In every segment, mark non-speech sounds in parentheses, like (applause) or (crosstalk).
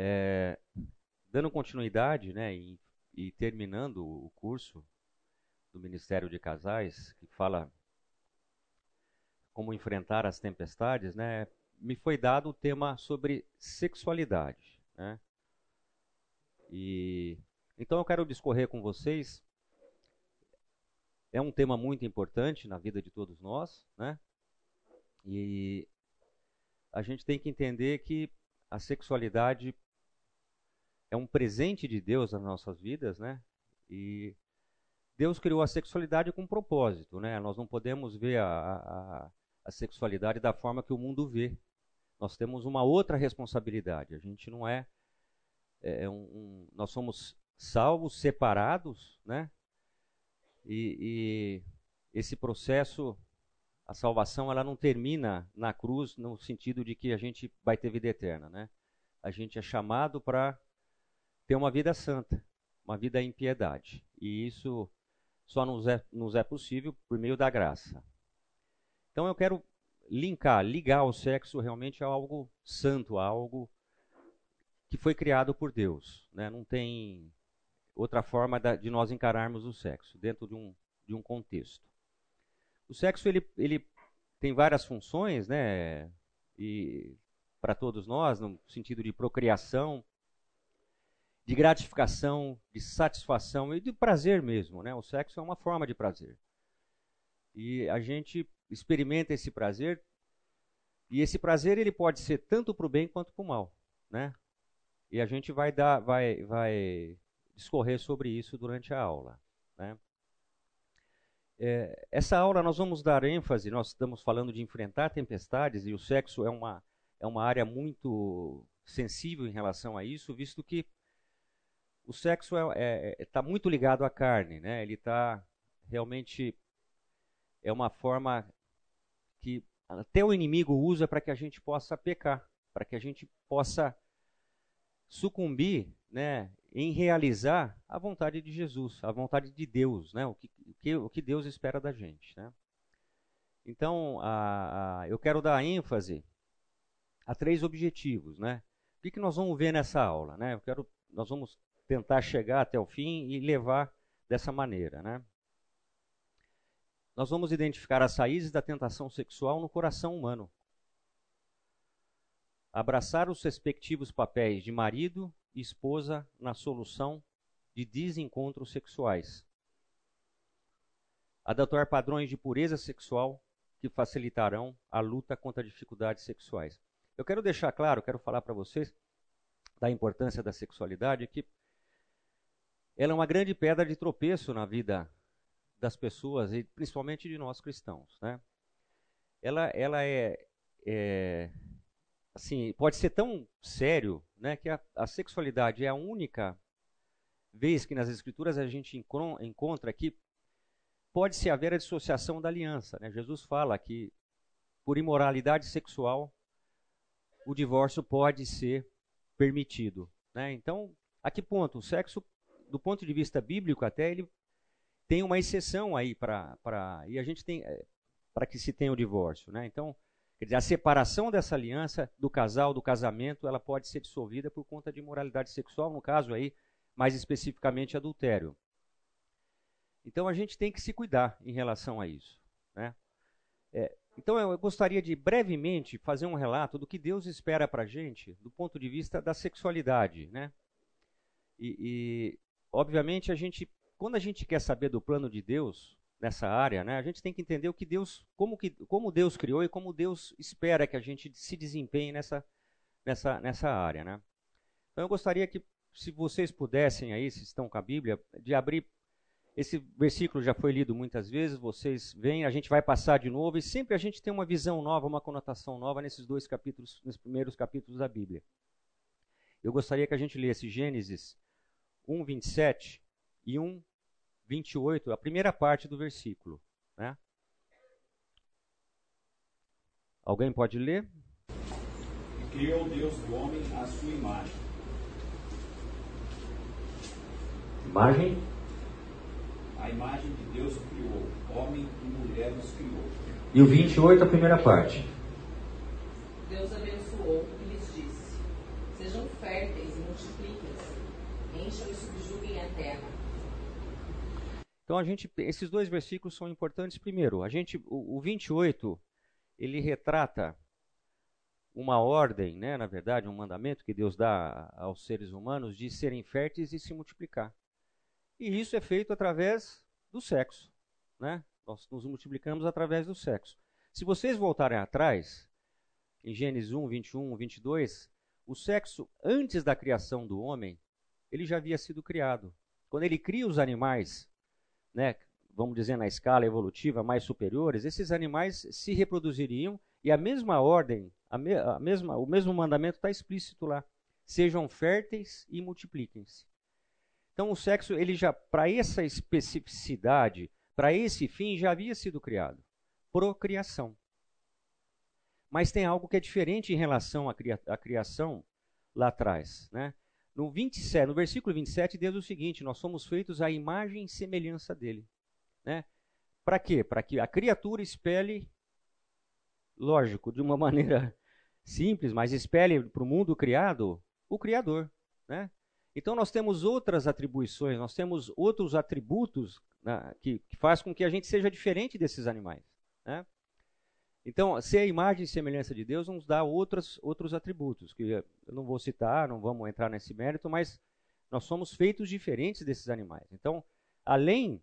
É, dando continuidade né, e, e terminando o curso do Ministério de Casais, que fala como enfrentar as tempestades, né, me foi dado o tema sobre sexualidade. Né? E então eu quero discorrer com vocês. É um tema muito importante na vida de todos nós, né? E a gente tem que entender que a sexualidade é um presente de Deus nas nossas vidas, né? E Deus criou a sexualidade com um propósito, né? Nós não podemos ver a, a, a sexualidade da forma que o mundo vê. Nós temos uma outra responsabilidade. A gente não é, é, é um, um, nós somos salvos, separados, né? E, e esse processo, a salvação, ela não termina na cruz no sentido de que a gente vai ter vida eterna, né? A gente é chamado para ter uma vida santa, uma vida em piedade. E isso só nos é, nos é possível por meio da graça. Então eu quero linkar, ligar o sexo realmente a algo santo, a algo que foi criado por Deus. Né? Não tem outra forma de nós encararmos o sexo dentro de um, de um contexto. O sexo ele, ele tem várias funções, né? E para todos nós, no sentido de procriação, de gratificação, de satisfação e de prazer mesmo, né? O sexo é uma forma de prazer. E a gente experimenta esse prazer e esse prazer ele pode ser tanto para o bem quanto para o mal, né? E a gente vai dar, vai, vai discorrer sobre isso durante a aula, né? É, essa aula nós vamos dar ênfase, nós estamos falando de enfrentar tempestades e o sexo é uma, é uma área muito sensível em relação a isso, visto que o sexo está é, é, é tá muito ligado à carne, né? Ele está realmente é uma forma que até o inimigo usa para que a gente possa pecar, para que a gente possa sucumbir né, em realizar a vontade de Jesus, a vontade de Deus, né, o, que, que, o que Deus espera da gente. Né? Então, a, a, eu quero dar ênfase a três objetivos. Né? O que, que nós vamos ver nessa aula? Né? Eu quero, nós vamos tentar chegar até o fim e levar dessa maneira. Né? nós vamos identificar as raízes da tentação sexual no coração humano. Abraçar os respectivos papéis de marido e esposa na solução de desencontros sexuais. Adotar padrões de pureza sexual que facilitarão a luta contra dificuldades sexuais. Eu quero deixar claro, quero falar para vocês da importância da sexualidade, que ela é uma grande pedra de tropeço na vida das pessoas e principalmente de nós cristãos, né? Ela, ela é, é assim, pode ser tão sério, né, que a, a, sexualidade é a única vez que nas escrituras a gente encontra que pode-se haver a dissociação da aliança, né? Jesus fala que por imoralidade sexual o divórcio pode ser permitido, né? Então, a que ponto o sexo do ponto de vista bíblico até ele tem uma exceção aí para e a gente tem é, para que se tenha o divórcio, né? Então, quer dizer, a separação dessa aliança do casal, do casamento, ela pode ser dissolvida por conta de imoralidade sexual, no caso aí, mais especificamente adultério. Então a gente tem que se cuidar em relação a isso, né? É, então eu gostaria de brevemente fazer um relato do que Deus espera para a gente do ponto de vista da sexualidade, né? E, e obviamente a gente quando a gente quer saber do plano de Deus nessa área, né, a gente tem que entender o que Deus, como, que, como Deus criou e como Deus espera que a gente se desempenhe nessa, nessa, nessa área. Né? Então eu gostaria que, se vocês pudessem aí, se estão com a Bíblia, de abrir. Esse versículo já foi lido muitas vezes, vocês veem, a gente vai passar de novo, e sempre a gente tem uma visão nova, uma conotação nova nesses dois capítulos, nesses primeiros capítulos da Bíblia. Eu gostaria que a gente lesse Gênesis 1, 27 e 1, 28, a primeira parte do versículo. Né? Alguém pode ler? Criou Deus o homem à sua imagem. Imagem? A imagem de Deus criou, homem e mulher os criou. E o 28, a primeira parte. Deus abençoou e lhes disse: Sejam férteis e multipliquem-se, subjuguem terra. Então a gente, esses dois versículos são importantes. Primeiro, a gente, o, o 28, ele retrata uma ordem, né, na verdade, um mandamento que Deus dá aos seres humanos de serem férteis e se multiplicar. E isso é feito através do sexo, né? Nós nos multiplicamos através do sexo. Se vocês voltarem atrás, em Gênesis 1, 21, 22, o sexo antes da criação do homem, ele já havia sido criado. Quando ele cria os animais né, vamos dizer, na escala evolutiva mais superiores, esses animais se reproduziriam e a mesma ordem, a, me, a mesma, o mesmo mandamento está explícito lá. Sejam férteis e multipliquem-se. Então o sexo, ele já, para essa especificidade, para esse fim, já havia sido criado. Procriação. Mas tem algo que é diferente em relação à, cria, à criação lá atrás. Né? No, 27, no versículo 27 diz o seguinte: Nós somos feitos à imagem e semelhança dele. Né? Para quê? Para que a criatura espelhe, lógico, de uma (laughs) maneira simples, mas espelhe para o mundo criado o Criador. Né? Então nós temos outras atribuições, nós temos outros atributos né, que, que faz com que a gente seja diferente desses animais. Né? Então, ser a imagem e semelhança de Deus nos dá outros, outros atributos, que eu não vou citar, não vamos entrar nesse mérito, mas nós somos feitos diferentes desses animais. Então, além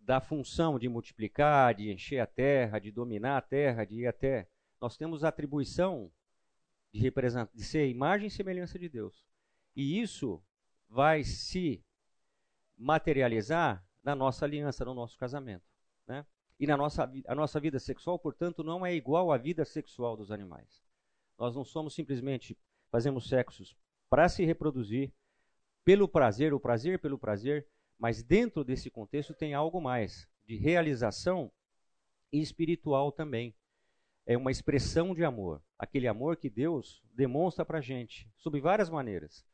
da função de multiplicar, de encher a terra, de dominar a terra, de ir até. Nós temos a atribuição de, representar, de ser imagem e semelhança de Deus. E isso vai se materializar na nossa aliança, no nosso casamento. E na nossa, a nossa vida sexual, portanto, não é igual à vida sexual dos animais. Nós não somos simplesmente fazemos sexos para se reproduzir pelo prazer, o prazer pelo prazer, mas dentro desse contexto tem algo mais de realização espiritual também. É uma expressão de amor, aquele amor que Deus demonstra para a gente, sob várias maneiras.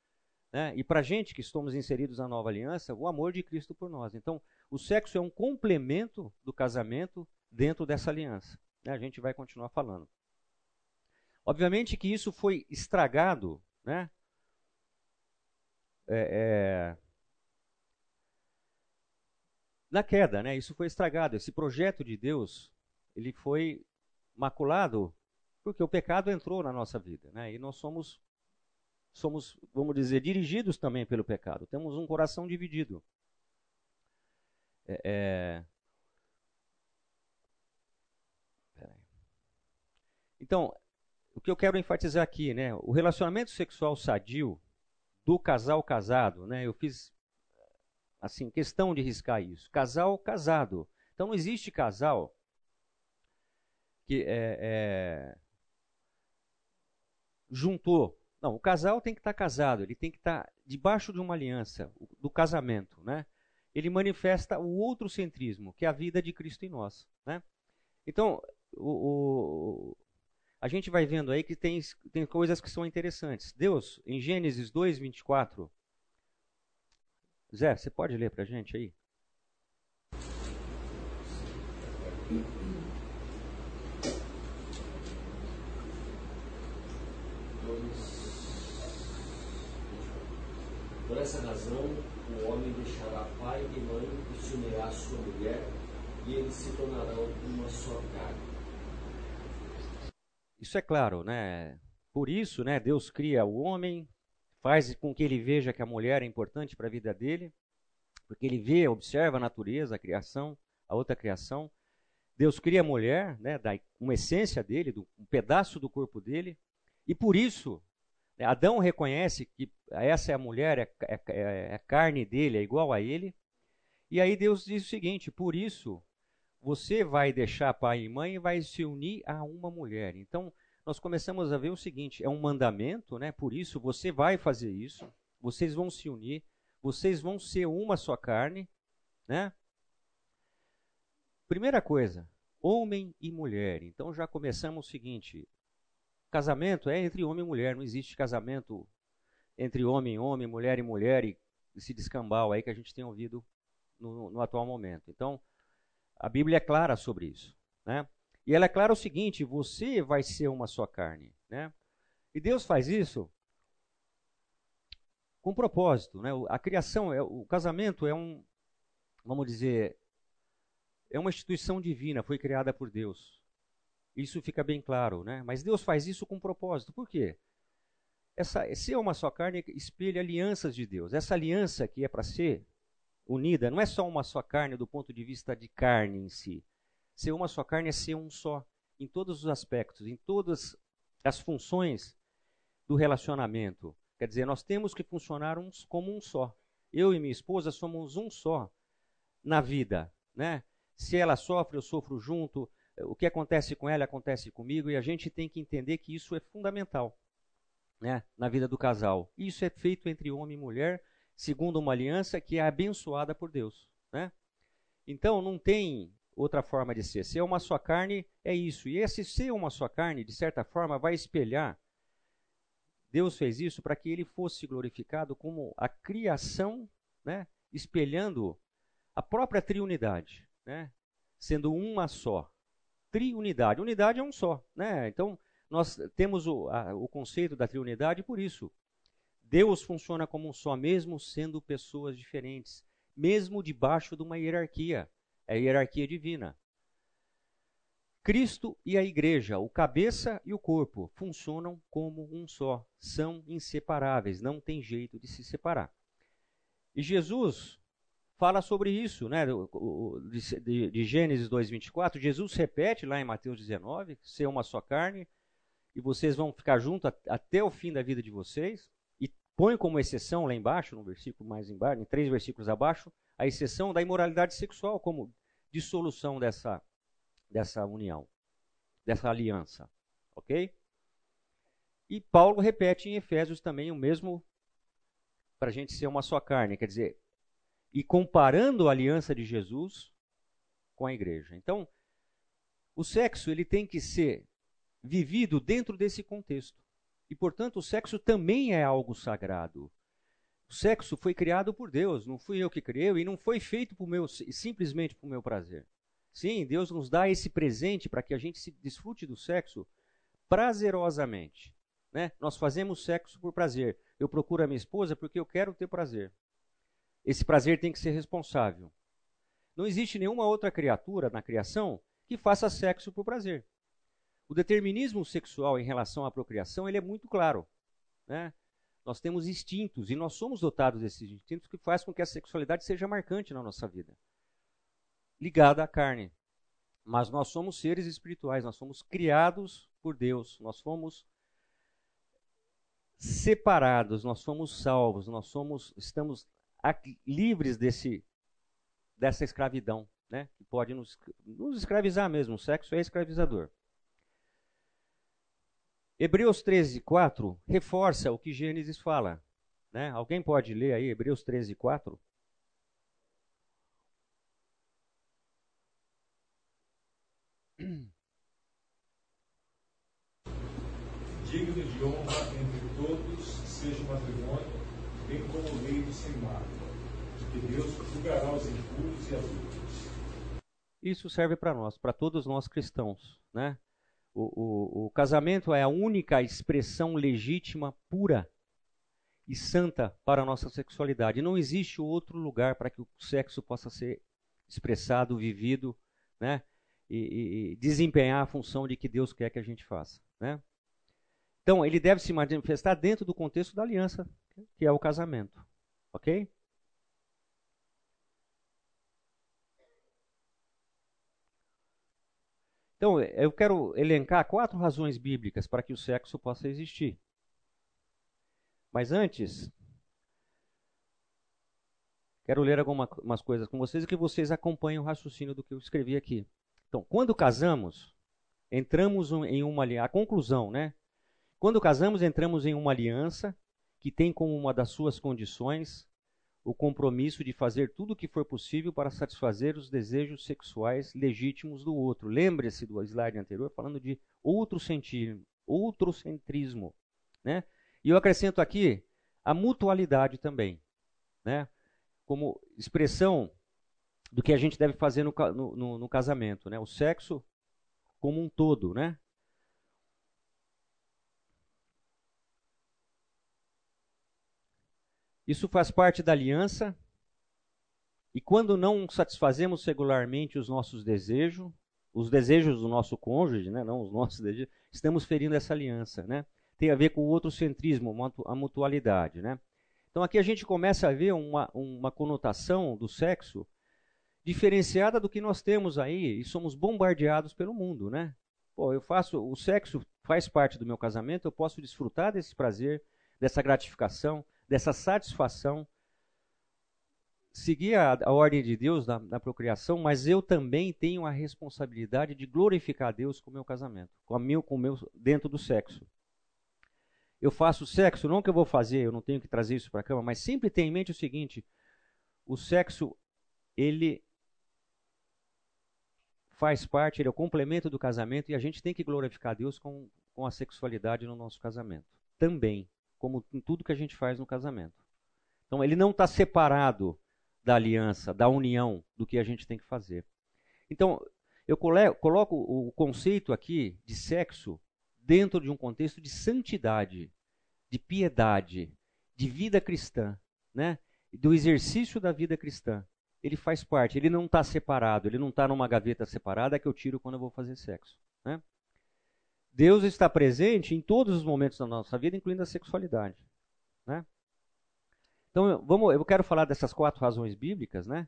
Né? E para a gente que estamos inseridos na nova aliança, o amor de Cristo por nós. Então, o sexo é um complemento do casamento dentro dessa aliança. Né? A gente vai continuar falando. Obviamente que isso foi estragado, né? É, é, na queda, né? Isso foi estragado. Esse projeto de Deus, ele foi maculado porque o pecado entrou na nossa vida, né? E nós somos somos, vamos dizer, dirigidos também pelo pecado. Temos um coração dividido. É, é... Então, o que eu quero enfatizar aqui, né? O relacionamento sexual sadio do casal casado, né? Eu fiz assim questão de riscar isso. Casal casado. Então não existe casal que é, é, juntou. Não, o casal tem que estar casado. Ele tem que estar debaixo de uma aliança do casamento, né? Ele manifesta o outro centrismo, que é a vida de Cristo em nós. Né? Então, o, o, a gente vai vendo aí que tem, tem coisas que são interessantes. Deus, em Gênesis 2, 24. Zé, você pode ler para a gente aí? Por essa razão, o homem deixará pai e mãe e se unirá à sua mulher, e eles se tornarão uma só carne. Isso é claro, né? Por isso, né, Deus cria o homem, faz com que ele veja que a mulher é importante para a vida dele, porque ele vê, observa a natureza, a criação, a outra criação. Deus cria a mulher, né, da uma essência dele, do, um pedaço do corpo dele, e por isso Adão reconhece que essa é a mulher, é, é, é, é carne dele, é igual a ele. E aí Deus diz o seguinte: por isso você vai deixar pai e mãe e vai se unir a uma mulher. Então nós começamos a ver o seguinte: é um mandamento, né? Por isso você vai fazer isso. Vocês vão se unir, vocês vão ser uma só carne, né? Primeira coisa, homem e mulher. Então já começamos o seguinte: Casamento é entre homem e mulher, não existe casamento entre homem e homem, mulher e mulher e esse descambau aí que a gente tem ouvido no, no atual momento. Então, a Bíblia é clara sobre isso, né? E ela é clara o seguinte: você vai ser uma só carne, né? E Deus faz isso com propósito, né? A criação, é, o casamento é um, vamos dizer, é uma instituição divina, foi criada por Deus. Isso fica bem claro, né? Mas Deus faz isso com propósito. Por quê? Essa, ser uma só carne espelha alianças de Deus. Essa aliança que é para ser unida não é só uma só carne do ponto de vista de carne em si. Ser uma só carne é ser um só em todos os aspectos, em todas as funções do relacionamento. Quer dizer, nós temos que funcionar uns como um só. Eu e minha esposa somos um só na vida, né? Se ela sofre, eu sofro junto. O que acontece com ela acontece comigo e a gente tem que entender que isso é fundamental, né, na vida do casal. Isso é feito entre homem e mulher, segundo uma aliança que é abençoada por Deus, né? Então não tem outra forma de ser. Ser uma só carne é isso. E esse ser uma só carne, de certa forma, vai espelhar. Deus fez isso para que ele fosse glorificado como a criação, né, espelhando a própria triunidade, né, sendo uma só. Triunidade. Unidade é um só. Né? Então, nós temos o, a, o conceito da triunidade por isso. Deus funciona como um só, mesmo sendo pessoas diferentes, mesmo debaixo de uma hierarquia é a hierarquia divina. Cristo e a igreja, o cabeça e o corpo, funcionam como um só, são inseparáveis, não tem jeito de se separar. E Jesus fala sobre isso, né? De, de Gênesis 2:24, Jesus repete lá em Mateus 19, ser uma só carne, e vocês vão ficar juntos até o fim da vida de vocês. E põe como exceção lá embaixo, no versículo mais embaixo, em três versículos abaixo, a exceção da imoralidade sexual como dissolução dessa, dessa união, dessa aliança. Ok? E Paulo repete em Efésios também o mesmo para a gente ser uma só carne, quer dizer, e comparando a aliança de Jesus com a igreja. Então, o sexo ele tem que ser vivido dentro desse contexto. E, portanto, o sexo também é algo sagrado. O sexo foi criado por Deus, não fui eu que criei e não foi feito por meu, simplesmente por meu prazer. Sim, Deus nos dá esse presente para que a gente se desfrute do sexo prazerosamente. Né? Nós fazemos sexo por prazer. Eu procuro a minha esposa porque eu quero ter prazer. Esse prazer tem que ser responsável. Não existe nenhuma outra criatura na criação que faça sexo por prazer. O determinismo sexual em relação à procriação ele é muito claro. Né? Nós temos instintos e nós somos dotados desses instintos que faz com que a sexualidade seja marcante na nossa vida, ligada à carne. Mas nós somos seres espirituais, nós somos criados por Deus, nós fomos separados, nós somos salvos, nós somos estamos livres desse dessa escravidão, né? Que pode nos, nos escravizar mesmo. O sexo é escravizador. Hebreus 13, 4 reforça o que Gênesis fala. Né? Alguém pode ler aí Hebreus 13, 4? Digno de honra entre todos seja o matrimônio, bem como leito sem mácula, que Deus os impuros e as. Isso serve para nós, para todos nós cristãos, né? O, o, o casamento é a única expressão legítima, pura e santa para a nossa sexualidade. Não existe outro lugar para que o sexo possa ser expressado, vivido, né? E, e, e, desempenhar a função de que Deus quer que a gente faça, né? Então, ele deve se manifestar dentro do contexto da aliança, que é o casamento, ok? Então, eu quero elencar quatro razões bíblicas para que o sexo possa existir. Mas antes, quero ler algumas coisas com vocês e que vocês acompanhem o raciocínio do que eu escrevi aqui. Então, quando casamos, entramos em uma aliança. A conclusão, né? Quando casamos, entramos em uma aliança que tem como uma das suas condições o compromisso de fazer tudo o que for possível para satisfazer os desejos sexuais legítimos do outro. Lembre-se do slide anterior falando de outro sentido, outrocentrismo, né? E eu acrescento aqui a mutualidade também, né? Como expressão do que a gente deve fazer no, no, no casamento, né? O sexo como um todo, né? Isso faz parte da aliança. E quando não satisfazemos regularmente os nossos desejos, os desejos do nosso cônjuge, né, não os nossos (laughs) desejos, estamos ferindo essa aliança, né? Tem a ver com o outro centrismo, a mutualidade, né? Então aqui a gente começa a ver uma, uma conotação do sexo diferenciada do que nós temos aí e somos bombardeados pelo mundo, né? Pô, eu faço, o sexo faz parte do meu casamento, eu posso desfrutar desse prazer, dessa gratificação, dessa satisfação, seguir a, a ordem de Deus na, na, procriação, mas eu também tenho a responsabilidade de glorificar a Deus com o meu casamento, com o meu, com o meu dentro do sexo. Eu faço sexo, não que eu vou fazer, eu não tenho que trazer isso para a cama, mas sempre tenha em mente o seguinte: o sexo ele faz parte, ele é o complemento do casamento e a gente tem que glorificar Deus com, com a sexualidade no nosso casamento. Também, como em tudo que a gente faz no casamento. Então, ele não está separado da aliança, da união, do que a gente tem que fazer. Então, eu coloco o conceito aqui de sexo dentro de um contexto de santidade, de piedade, de vida cristã, né? do exercício da vida cristã ele faz parte, ele não está separado, ele não está numa gaveta separada que eu tiro quando eu vou fazer sexo. Né? Deus está presente em todos os momentos da nossa vida, incluindo a sexualidade. Né? Então, vamos, eu quero falar dessas quatro razões bíblicas. Né?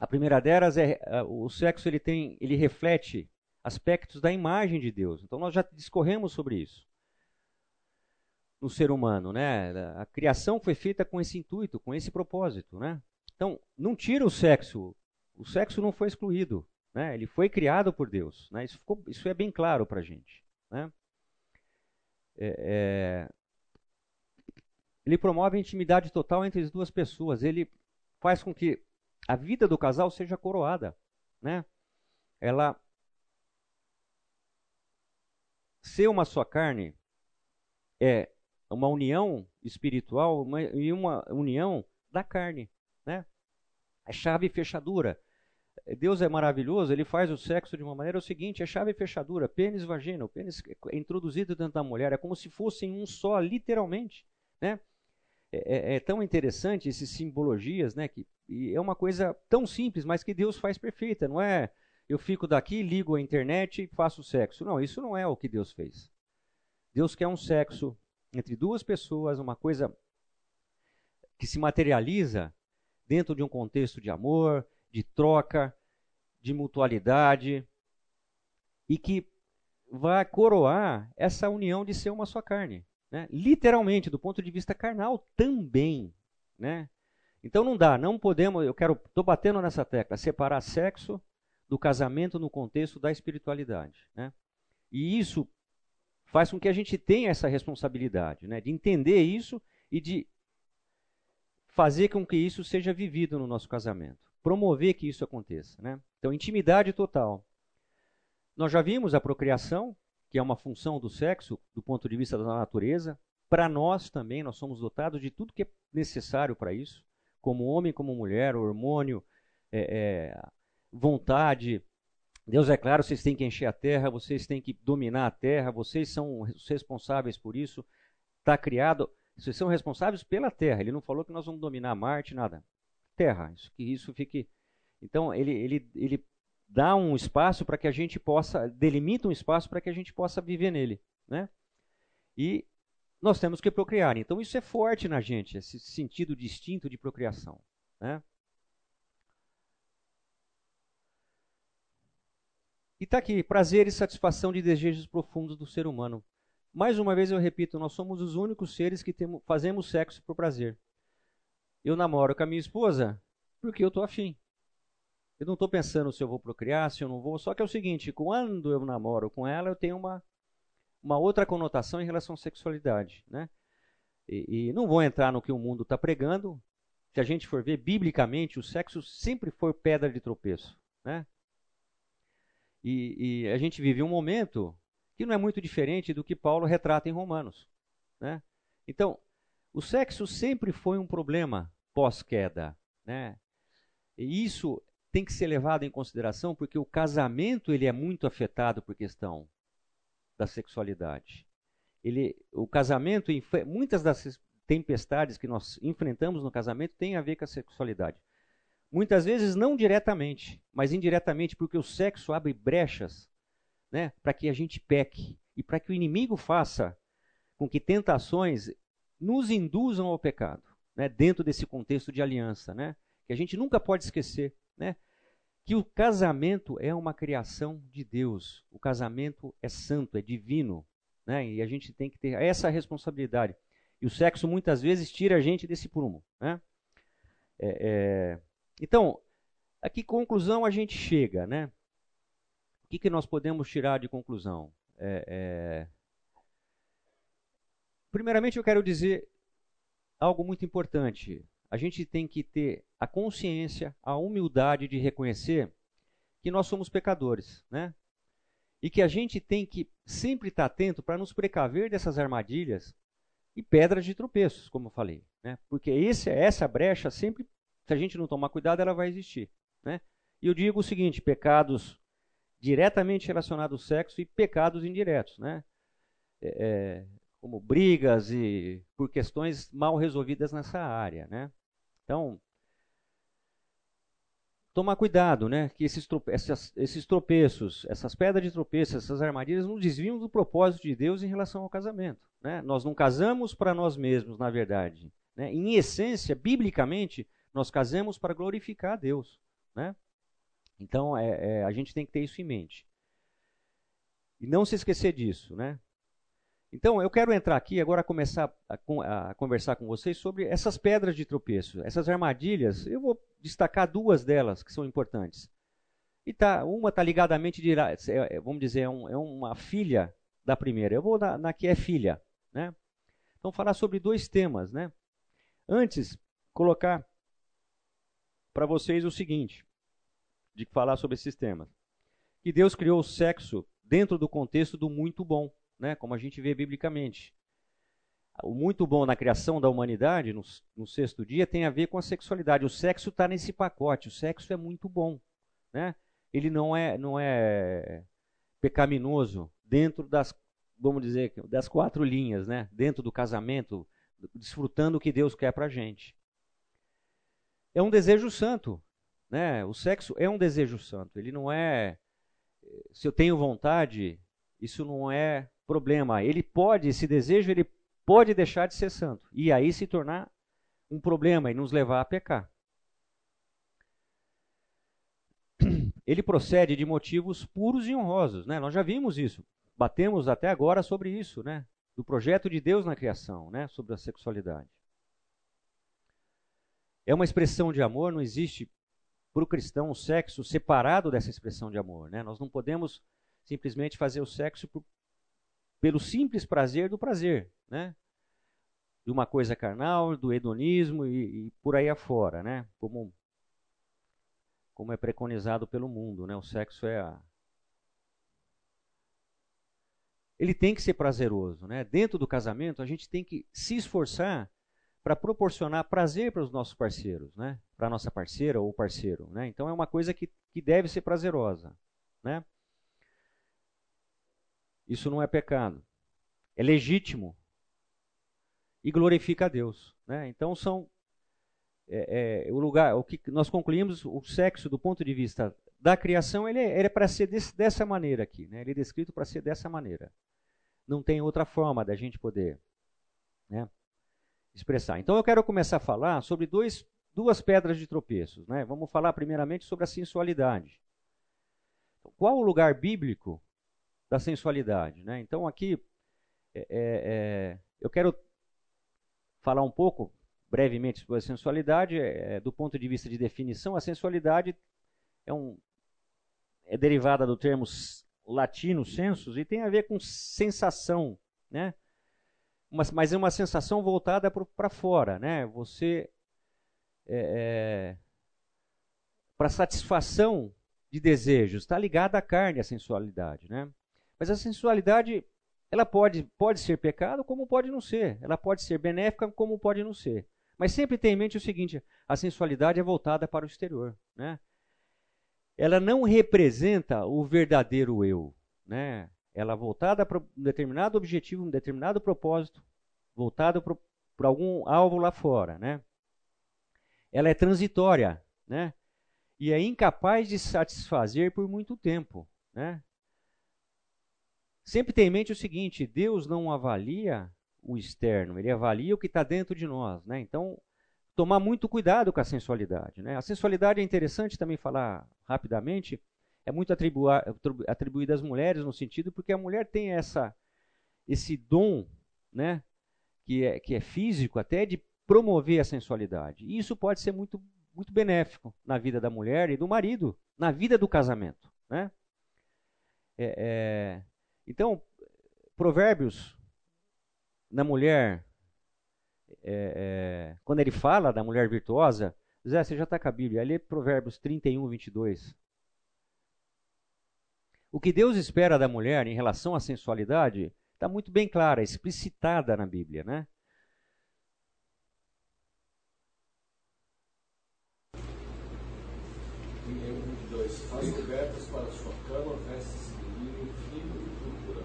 A primeira delas é, é o sexo ele tem, ele reflete aspectos da imagem de Deus. Então, nós já discorremos sobre isso no ser humano, né? A criação foi feita com esse intuito, com esse propósito, né? Então, não tira o sexo. O sexo não foi excluído. Né? Ele foi criado por Deus. Né? Isso, ficou, isso é bem claro para a gente. Né? É, é... Ele promove a intimidade total entre as duas pessoas. Ele faz com que a vida do casal seja coroada. Né? Ela ser uma só carne é uma união espiritual e uma união da carne né? É chave e fechadura. Deus é maravilhoso, ele faz o sexo de uma maneira é o seguinte, é chave e fechadura, pênis e vagina, o pênis é introduzido dentro da mulher, é como se fossem um só, literalmente, né? É, é, é tão interessante essas simbologias, né? Que, é uma coisa tão simples, mas que Deus faz perfeita, não é? Eu fico daqui, ligo a internet e faço sexo. Não, isso não é o que Deus fez. Deus quer um sexo entre duas pessoas, uma coisa que se materializa dentro de um contexto de amor, de troca, de mutualidade, e que vai coroar essa união de ser uma só carne. Né? Literalmente, do ponto de vista carnal também. Né? Então não dá, não podemos, eu quero, estou batendo nessa tecla, separar sexo do casamento no contexto da espiritualidade. Né? E isso faz com que a gente tenha essa responsabilidade né? de entender isso e de fazer com que isso seja vivido no nosso casamento, promover que isso aconteça. Né? Então, intimidade total. Nós já vimos a procriação, que é uma função do sexo do ponto de vista da natureza. Para nós também, nós somos dotados de tudo que é necessário para isso, como homem, como mulher, hormônio, é, é, vontade. Deus é claro, vocês têm que encher a terra, vocês têm que dominar a terra, vocês são responsáveis por isso. Está criado vocês são responsáveis pela Terra. Ele não falou que nós vamos dominar Marte, nada. Terra, isso, que isso fique. Então, ele, ele, ele dá um espaço para que a gente possa, delimita um espaço para que a gente possa viver nele. Né? E nós temos que procriar. Então, isso é forte na gente, esse sentido distinto de procriação. Né? E está aqui, prazer e satisfação de desejos profundos do ser humano. Mais uma vez eu repito, nós somos os únicos seres que temos, fazemos sexo por prazer. Eu namoro com a minha esposa porque eu estou afim. Eu não estou pensando se eu vou procriar, se eu não vou. Só que é o seguinte, quando eu namoro com ela, eu tenho uma, uma outra conotação em relação à sexualidade. Né? E, e não vou entrar no que o mundo está pregando. Se a gente for ver biblicamente, o sexo sempre foi pedra de tropeço. Né? E, e a gente vive um momento que não é muito diferente do que Paulo retrata em Romanos. Né? Então, o sexo sempre foi um problema pós-queda. Né? E isso tem que ser levado em consideração porque o casamento ele é muito afetado por questão da sexualidade. Ele, o casamento, muitas das tempestades que nós enfrentamos no casamento têm a ver com a sexualidade. Muitas vezes não diretamente, mas indiretamente, porque o sexo abre brechas né, para que a gente peque e para que o inimigo faça com que tentações nos induzam ao pecado, né, dentro desse contexto de aliança, né, que a gente nunca pode esquecer, né, que o casamento é uma criação de Deus, o casamento é santo, é divino, né, e a gente tem que ter essa responsabilidade. E o sexo muitas vezes tira a gente desse prumo, né? É, é... Então, a que conclusão a gente chega, né? O que, que nós podemos tirar de conclusão? É, é... Primeiramente, eu quero dizer algo muito importante. A gente tem que ter a consciência, a humildade de reconhecer que nós somos pecadores, né? E que a gente tem que sempre estar atento para nos precaver dessas armadilhas e pedras de tropeços, como eu falei, né? Porque esse, essa brecha sempre, se a gente não tomar cuidado, ela vai existir, né? E eu digo o seguinte: pecados diretamente relacionados ao sexo e pecados indiretos, né? É, é como brigas e por questões mal resolvidas nessa área, né? Então, tomar cuidado, né? Que esses, trope essas, esses tropeços, essas pedras de tropeço, essas armadilhas não desviam do propósito de Deus em relação ao casamento. Né? Nós não casamos para nós mesmos, na verdade. Né? Em essência, biblicamente, nós casamos para glorificar a Deus. Né? Então, é, é, a gente tem que ter isso em mente. E não se esquecer disso, né? Então, eu quero entrar aqui agora começar a, a, conversar com vocês sobre essas pedras de tropeço, essas armadilhas. Eu vou destacar duas delas que são importantes. E tá, uma está ligadamente, é, é, vamos dizer, é, um, é, uma filha da primeira. Eu vou na, na que é filha, né? Então, falar sobre dois temas, né? Antes, colocar para vocês o seguinte, de falar sobre esses temas. Que Deus criou o sexo dentro do contexto do muito bom né, como a gente vê biblicamente. O muito bom na criação da humanidade, no, no sexto dia, tem a ver com a sexualidade. O sexo está nesse pacote. O sexo é muito bom. Né? Ele não é, não é pecaminoso dentro das, vamos dizer, das quatro linhas, né? dentro do casamento, desfrutando o que Deus quer para a gente. É um desejo santo. Né? O sexo é um desejo santo. Ele não é. Se eu tenho vontade, isso não é problema. Ele pode, esse desejo, ele pode deixar de ser santo e aí se tornar um problema e nos levar a pecar. (clears throat) Ele procede de motivos puros e honrosos, né? Nós já vimos isso. Batemos até agora sobre isso, né? Do projeto de Deus na criação, né? Sobre a sexualidade. É uma expressão de amor, não existe para o cristão o sexo separado dessa expressão de amor, né? Nós não podemos simplesmente fazer o sexo por, pelo simples prazer do prazer, né? De uma coisa carnal, do hedonismo e, e por aí afora, né? Como, como é preconizado pelo mundo, né? O sexo é a... Ele tem que ser prazeroso, né? Dentro do casamento, a gente tem que se esforçar para proporcionar prazer para os nossos parceiros, né? Para nossa parceira ou parceiro, né? Então é uma coisa que, que deve ser prazerosa, né? Isso não é pecado. É legítimo. E glorifica a Deus. Né? Então são é, é, o lugar, o que nós concluímos, o sexo do ponto de vista da criação, ele é, é para ser desse, dessa maneira aqui. Né? Ele é descrito para ser dessa maneira. Não tem outra forma da gente poder né, expressar. Então eu quero começar a falar sobre dois, duas pedras de tropeços. Né? Vamos falar primeiramente sobre a sensualidade. Qual o lugar bíblico da sensualidade. Né? Então, aqui, é, é, é, eu quero falar um pouco, brevemente, sobre a sensualidade. É, do ponto de vista de definição, a sensualidade é, um, é derivada do termo latino sensus e tem a ver com sensação, né? Mas, mas é uma sensação voltada para fora, né? Você é, é, para satisfação de desejos está ligada à carne, à sensualidade, né? Mas a sensualidade, ela pode, pode ser pecado como pode não ser. Ela pode ser benéfica como pode não ser. Mas sempre tenha em mente o seguinte: a sensualidade é voltada para o exterior. Né? Ela não representa o verdadeiro eu. Né? Ela é voltada para um determinado objetivo, um determinado propósito, voltada para algum alvo lá fora, né? Ela é transitória, né? E é incapaz de satisfazer por muito tempo, né? Sempre tem em mente o seguinte: Deus não avalia o externo, ele avalia o que está dentro de nós, né? Então, tomar muito cuidado com a sensualidade, né? A sensualidade é interessante também falar rapidamente, é muito atribuída às mulheres no sentido porque a mulher tem essa esse dom, né? Que é, que é físico até de promover a sensualidade. E isso pode ser muito muito benéfico na vida da mulher e do marido, na vida do casamento, né? É, é, então, Provérbios, na mulher, é, é, quando ele fala da mulher virtuosa, Zé, você já está com a Bíblia, lê Provérbios 31, 22. O que Deus espera da mulher em relação à sensualidade está muito bem clara, explicitada na Bíblia, né? Faz cobertas para sua cama, vestes de linho fino e púrpura.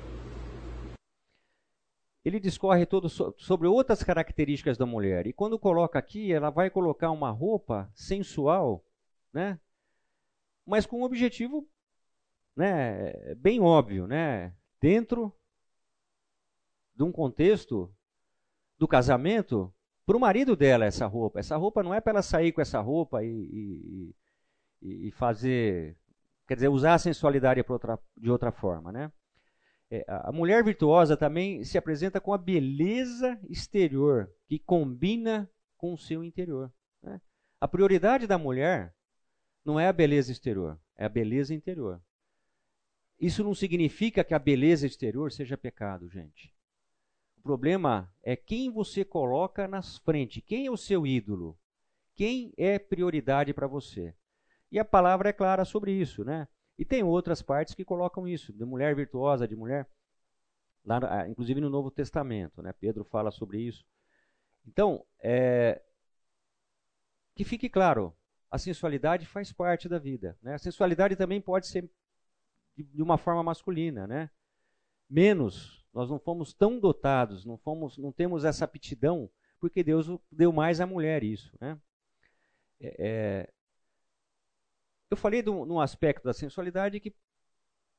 Ele discorre todo sobre outras características da mulher. E quando coloca aqui, ela vai colocar uma roupa sensual, né? Mas com um objetivo, né, bem óbvio, né? Dentro de um contexto do casamento, para o marido dela essa roupa. Essa roupa não é para ela sair com essa roupa e, e, e fazer Quer dizer, usar a sensualidade outra, de outra forma, né? É, a mulher virtuosa também se apresenta com a beleza exterior, que combina com o seu interior. Né? A prioridade da mulher não é a beleza exterior, é a beleza interior. Isso não significa que a beleza exterior seja pecado, gente. O problema é quem você coloca nas frente, quem é o seu ídolo, quem é prioridade para você. E a palavra é clara sobre isso, né? E tem outras partes que colocam isso, de mulher virtuosa, de mulher, lá, ah, inclusive no Novo Testamento, né? Pedro fala sobre isso. Então, é, que fique claro, a sensualidade faz parte da vida. Né? A sensualidade também pode ser de, uma forma masculina, né? Menos, nós não fomos tão dotados, não fomos, não temos essa aptidão, porque Deus deu mais à mulher isso, né? É, é eu falei de um, aspecto da sensualidade que,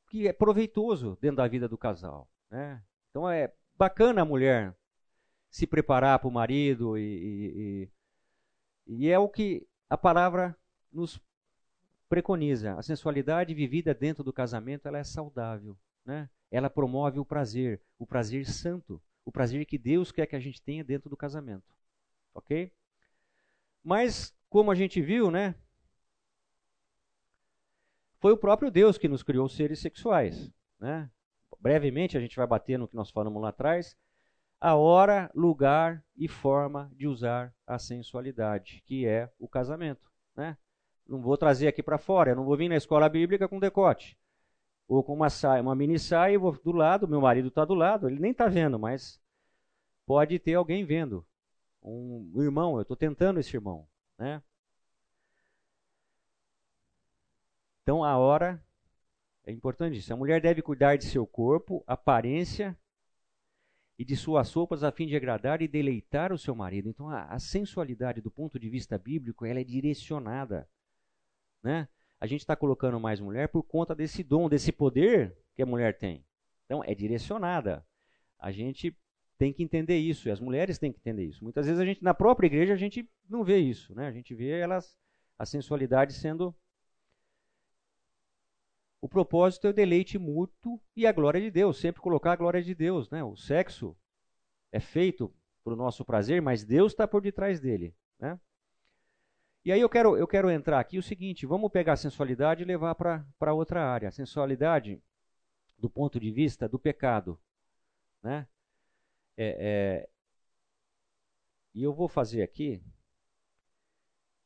que é proveitoso dentro da vida do casal. Né? Então é bacana a mulher se preparar para o marido e, e, e é o que a palavra nos preconiza. A sensualidade vivida dentro do casamento ela é saudável. Né? Ela promove o prazer, o prazer santo, o prazer que Deus quer que a gente tenha dentro do casamento. Ok? Mas, como a gente viu, né? Foi o próprio Deus que nos criou seres sexuais. Né? Brevemente, a gente vai bater no que nós falamos lá atrás. A hora, lugar e forma de usar a sensualidade, que é o casamento. Né? Não vou trazer aqui para fora, eu não vou vir na escola bíblica com decote. Ou com uma saia, uma mini saia, eu vou do lado, meu marido está do lado, ele nem está vendo, mas pode ter alguém vendo. Um irmão, eu estou tentando esse irmão. Né? Então a hora é importante isso. A mulher deve cuidar de seu corpo, aparência e de suas roupas a fim de agradar e deleitar o seu marido. Então a, a sensualidade do ponto de vista bíblico ela é direcionada, né? A gente está colocando mais mulher por conta desse dom, desse poder que a mulher tem. Então é direcionada. A gente tem que entender isso e as mulheres têm que entender isso. Muitas vezes a gente na própria igreja a gente não vê isso, né? A gente vê elas a sensualidade sendo o propósito é o deleite mútuo e a glória de Deus, sempre colocar a glória de Deus. Né? O sexo é feito para o nosso prazer, mas Deus está por detrás dele. Né? E aí eu quero, eu quero entrar aqui o seguinte: vamos pegar a sensualidade e levar para outra área. A sensualidade, do ponto de vista do pecado. Né? É, é, e eu vou fazer aqui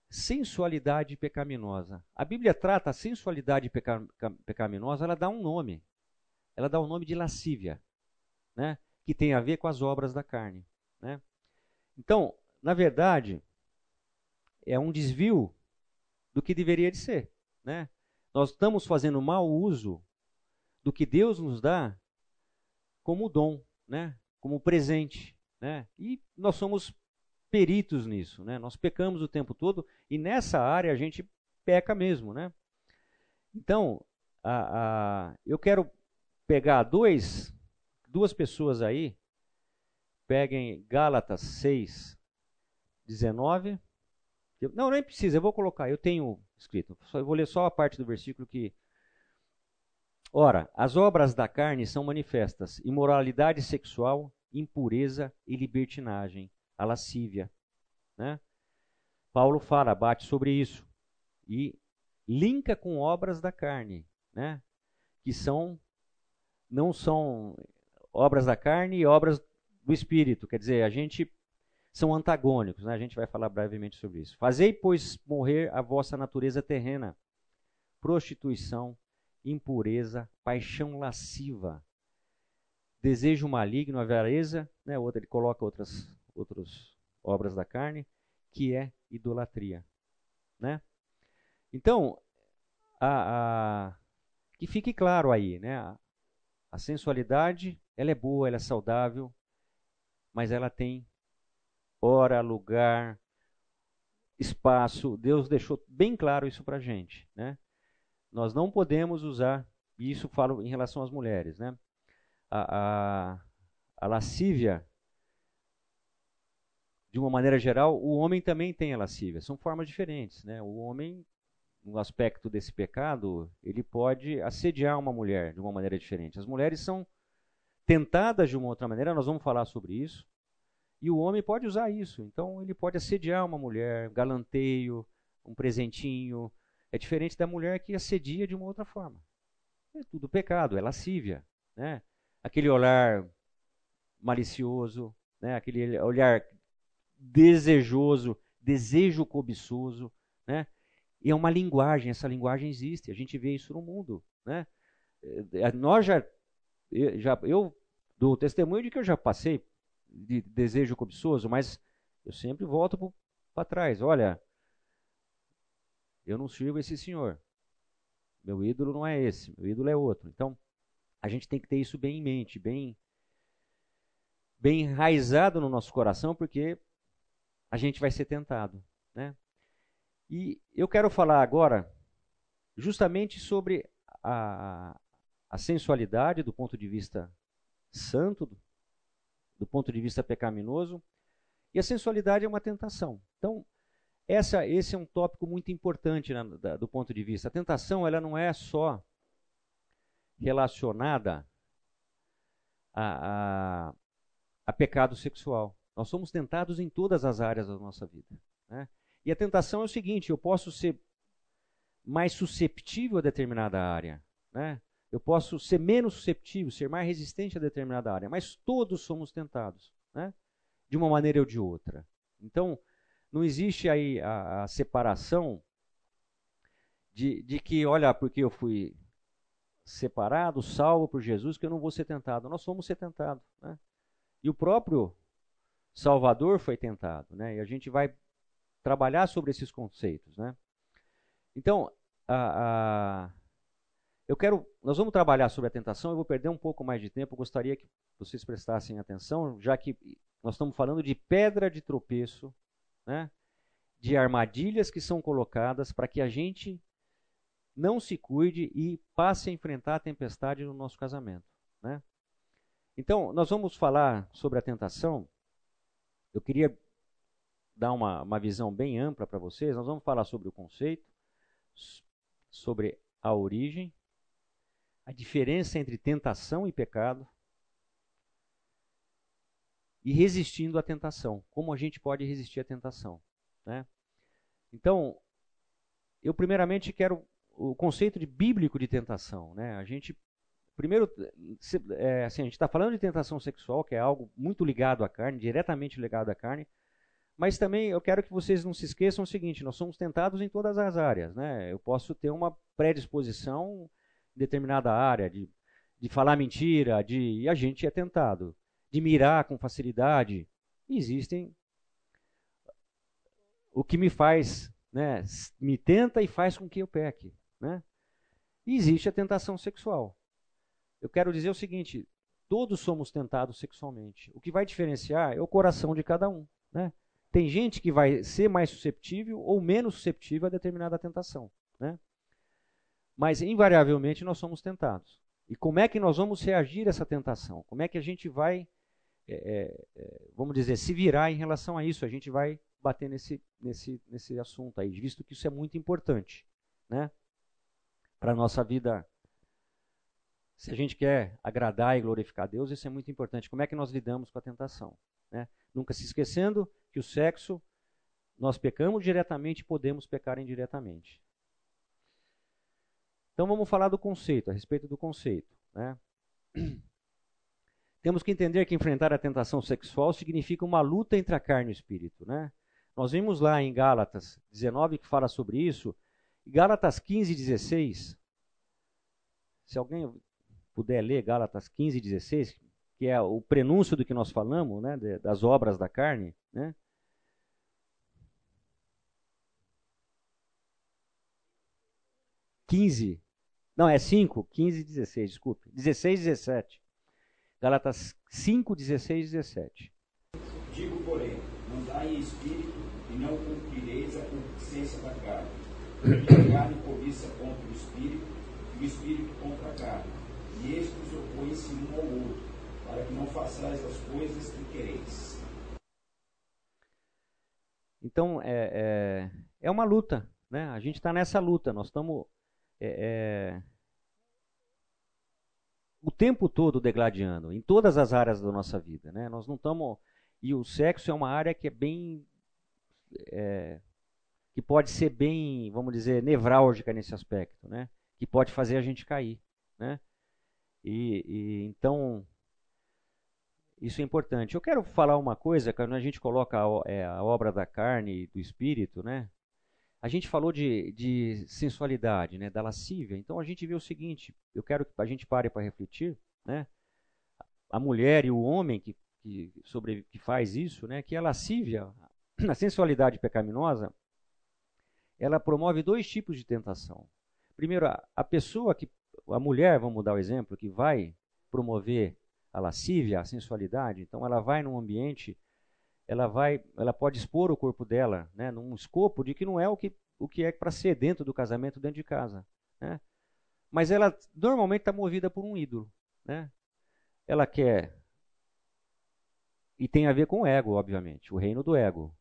sensualidade pecaminosa. A Bíblia trata a sensualidade peca, pecaminosa, ela dá um nome. Ela dá o um nome de lascívia, né? que tem a ver com as obras da carne. Né? Então, na verdade, é um desvio do que deveria de ser. Né? Nós estamos fazendo mau uso do que Deus nos dá como dom, né? como presente. Né? E nós somos peritos nisso. Né? Nós pecamos o tempo todo e nessa área a gente peca mesmo. Né? Então, a, a, eu quero pegar dois, duas pessoas aí, peguem Gálatas 6, 19. Não, nem precisa, eu vou colocar, eu tenho escrito. Só, eu vou ler só a parte do versículo que. Ora, as obras da carne são manifestas: imoralidade sexual, impureza e libertinagem, a lascívia. Né? Paulo fala, bate sobre isso. E linka com obras da carne, né? que são não são obras da carne e obras do espírito. Quer dizer, a gente são antagônicos, né? A gente vai falar brevemente sobre isso. Fazei, pois, morrer a vossa natureza terrena: prostituição, impureza, paixão lasciva, desejo maligno, avareza, né? Outra, ele coloca outras, outras obras da carne, que é idolatria, né? Então, a, a, que fique claro aí, né? A, a sensualidade, ela é boa, ela é saudável, mas ela tem hora, lugar, espaço. Deus deixou bem claro isso para gente. Né? Nós não podemos usar, e isso falo em relação às mulheres, né? a, a, a lascívia, de uma maneira geral, o homem também tem a lascívia. São formas diferentes. Né? O homem, no aspecto desse pecado, ele pode assediar uma mulher de uma maneira diferente. As mulheres são tentadas de uma outra maneira, nós vamos falar sobre isso. E o homem pode usar isso. Então ele pode assediar uma mulher, galanteio, um presentinho. É diferente da mulher que assedia de uma outra forma. É tudo pecado, é lascívia. Né? Aquele olhar malicioso, né? aquele olhar desejoso, desejo cobiçoso. Né? E é uma linguagem, essa linguagem existe, a gente vê isso no mundo. Né? É, nós já, já, eu dou testemunho de que eu já passei de desejo cobiçoso, mas eu sempre volto para trás. Olha, eu não sirvo esse senhor. Meu ídolo não é esse, meu ídolo é outro. Então, a gente tem que ter isso bem em mente, bem bem enraizado no nosso coração, porque a gente vai ser tentado, né? E eu quero falar agora justamente sobre a, a sensualidade do ponto de vista santo, do ponto de vista pecaminoso. E a sensualidade é uma tentação. Então, essa, esse é um tópico muito importante na, da, do ponto de vista. A tentação ela não é só relacionada a, a, a pecado sexual. Nós somos tentados em todas as áreas da nossa vida. Né? E a tentação é o seguinte: eu posso ser mais susceptível a determinada área. Né? Eu posso ser menos susceptível, ser mais resistente a determinada área, mas todos somos tentados, né? de uma maneira ou de outra. Então, não existe aí a, a separação de, de que, olha, porque eu fui separado, salvo por Jesus, que eu não vou ser tentado. Nós somos ser tentados. Né? E o próprio Salvador foi tentado. Né? E a gente vai trabalhar sobre esses conceitos. Né? Então, a, a eu quero, nós vamos trabalhar sobre a tentação, eu vou perder um pouco mais de tempo, gostaria que vocês prestassem atenção, já que nós estamos falando de pedra de tropeço, né? de armadilhas que são colocadas para que a gente não se cuide e passe a enfrentar a tempestade no nosso casamento. Né? Então, nós vamos falar sobre a tentação. Eu queria dar uma, uma visão bem ampla para vocês. Nós vamos falar sobre o conceito, sobre a origem, a diferença entre tentação e pecado e resistindo à tentação. Como a gente pode resistir à tentação? Né? Então, eu primeiramente quero o conceito de bíblico de tentação. Né? A gente primeiro, é, assim, a gente está falando de tentação sexual, que é algo muito ligado à carne, diretamente ligado à carne. Mas também eu quero que vocês não se esqueçam o seguinte: nós somos tentados em todas as áreas. Né? Eu posso ter uma predisposição determinada área, de, de falar mentira, de e a gente é tentado, de mirar com facilidade. existem o que me faz, né, me tenta e faz com que eu peque, né? E existe a tentação sexual. Eu quero dizer o seguinte: Todos somos tentados sexualmente. O que vai diferenciar é o coração de cada um. Né? Tem gente que vai ser mais susceptível ou menos susceptível a determinada tentação. Né? Mas, invariavelmente, nós somos tentados. E como é que nós vamos reagir a essa tentação? Como é que a gente vai, é, é, vamos dizer, se virar em relação a isso? A gente vai bater nesse, nesse, nesse assunto aí, visto que isso é muito importante né? para a nossa vida se a gente quer agradar e glorificar Deus, isso é muito importante. Como é que nós lidamos com a tentação? Né? Nunca se esquecendo que o sexo, nós pecamos diretamente e podemos pecar indiretamente. Então vamos falar do conceito, a respeito do conceito. Né? (clears throat) Temos que entender que enfrentar a tentação sexual significa uma luta entre a carne e o espírito. Né? Nós vimos lá em Gálatas 19 que fala sobre isso. Gálatas 15, 16. Se alguém puder ler Gálatas 15, 16, que é o prenúncio do que nós falamos, né, das obras da carne, né? Quinze. Não, é 5, 15 e 16, desculpe. 16 e 17. Gálatas 5, 16 e 17. Digo, porém, andai em espírito e não cumprireis a concupiscência da carne. Porque a carne cobiça contra o espírito e o espírito contra a carne e estes opõem-se um ao outro, para que não façais as coisas que quereis. Então, é, é, é uma luta, né? A gente está nessa luta, nós estamos é, é, o tempo todo degladiando, em todas as áreas da nossa vida, né? Nós não estamos... E o sexo é uma área que é bem... É, que pode ser bem, vamos dizer, nevrálgica nesse aspecto, né? Que pode fazer a gente cair, né? E, e, então isso é importante. Eu quero falar uma coisa quando a gente coloca a, é, a obra da carne e do espírito, né? A gente falou de, de sensualidade, né? Da lascívia. Então a gente vê o seguinte. Eu quero que a gente pare para refletir, né? A mulher e o homem que, que, sobre, que faz isso, né? Que a lascívia, (clears throat) a sensualidade pecaminosa, ela promove dois tipos de tentação. Primeiro, a, a pessoa que a mulher, vamos dar o exemplo, que vai promover a lascívia, a sensualidade, então ela vai num ambiente, ela vai, ela pode expor o corpo dela, né, num escopo de que não é o que, o que é para ser dentro do casamento, dentro de casa, né? Mas ela normalmente está movida por um ídolo, né? Ela quer e tem a ver com o ego, obviamente, o reino do ego.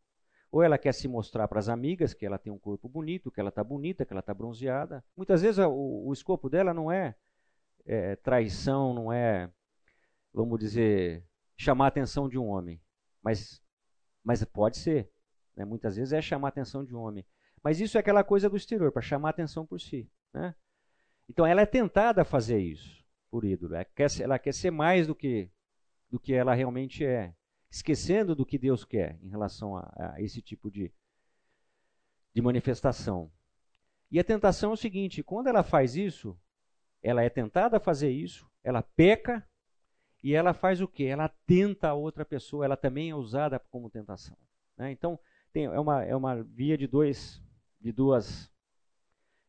Ou ela quer se mostrar para as amigas que ela tem um corpo bonito, que ela está bonita, que ela está bronzeada. Muitas vezes o, o, escopo dela não é, é, traição, não é, vamos dizer, chamar a atenção de um homem. Mas, mas pode ser. Né? Muitas vezes é chamar a atenção de um homem. Mas isso é aquela coisa do exterior, para chamar a atenção por si. Né? Então ela é tentada a fazer isso por ídolo. Ela quer, ela quer ser mais do que, do que ela realmente é esquecendo do que Deus quer em relação a, a esse tipo de, de manifestação. E a tentação é o seguinte: quando ela faz isso, ela é tentada a fazer isso, ela peca e ela faz o quê? Ela tenta a outra pessoa, ela também é usada como tentação. Né? Então, tem, é, uma, é uma via de dois, de duas.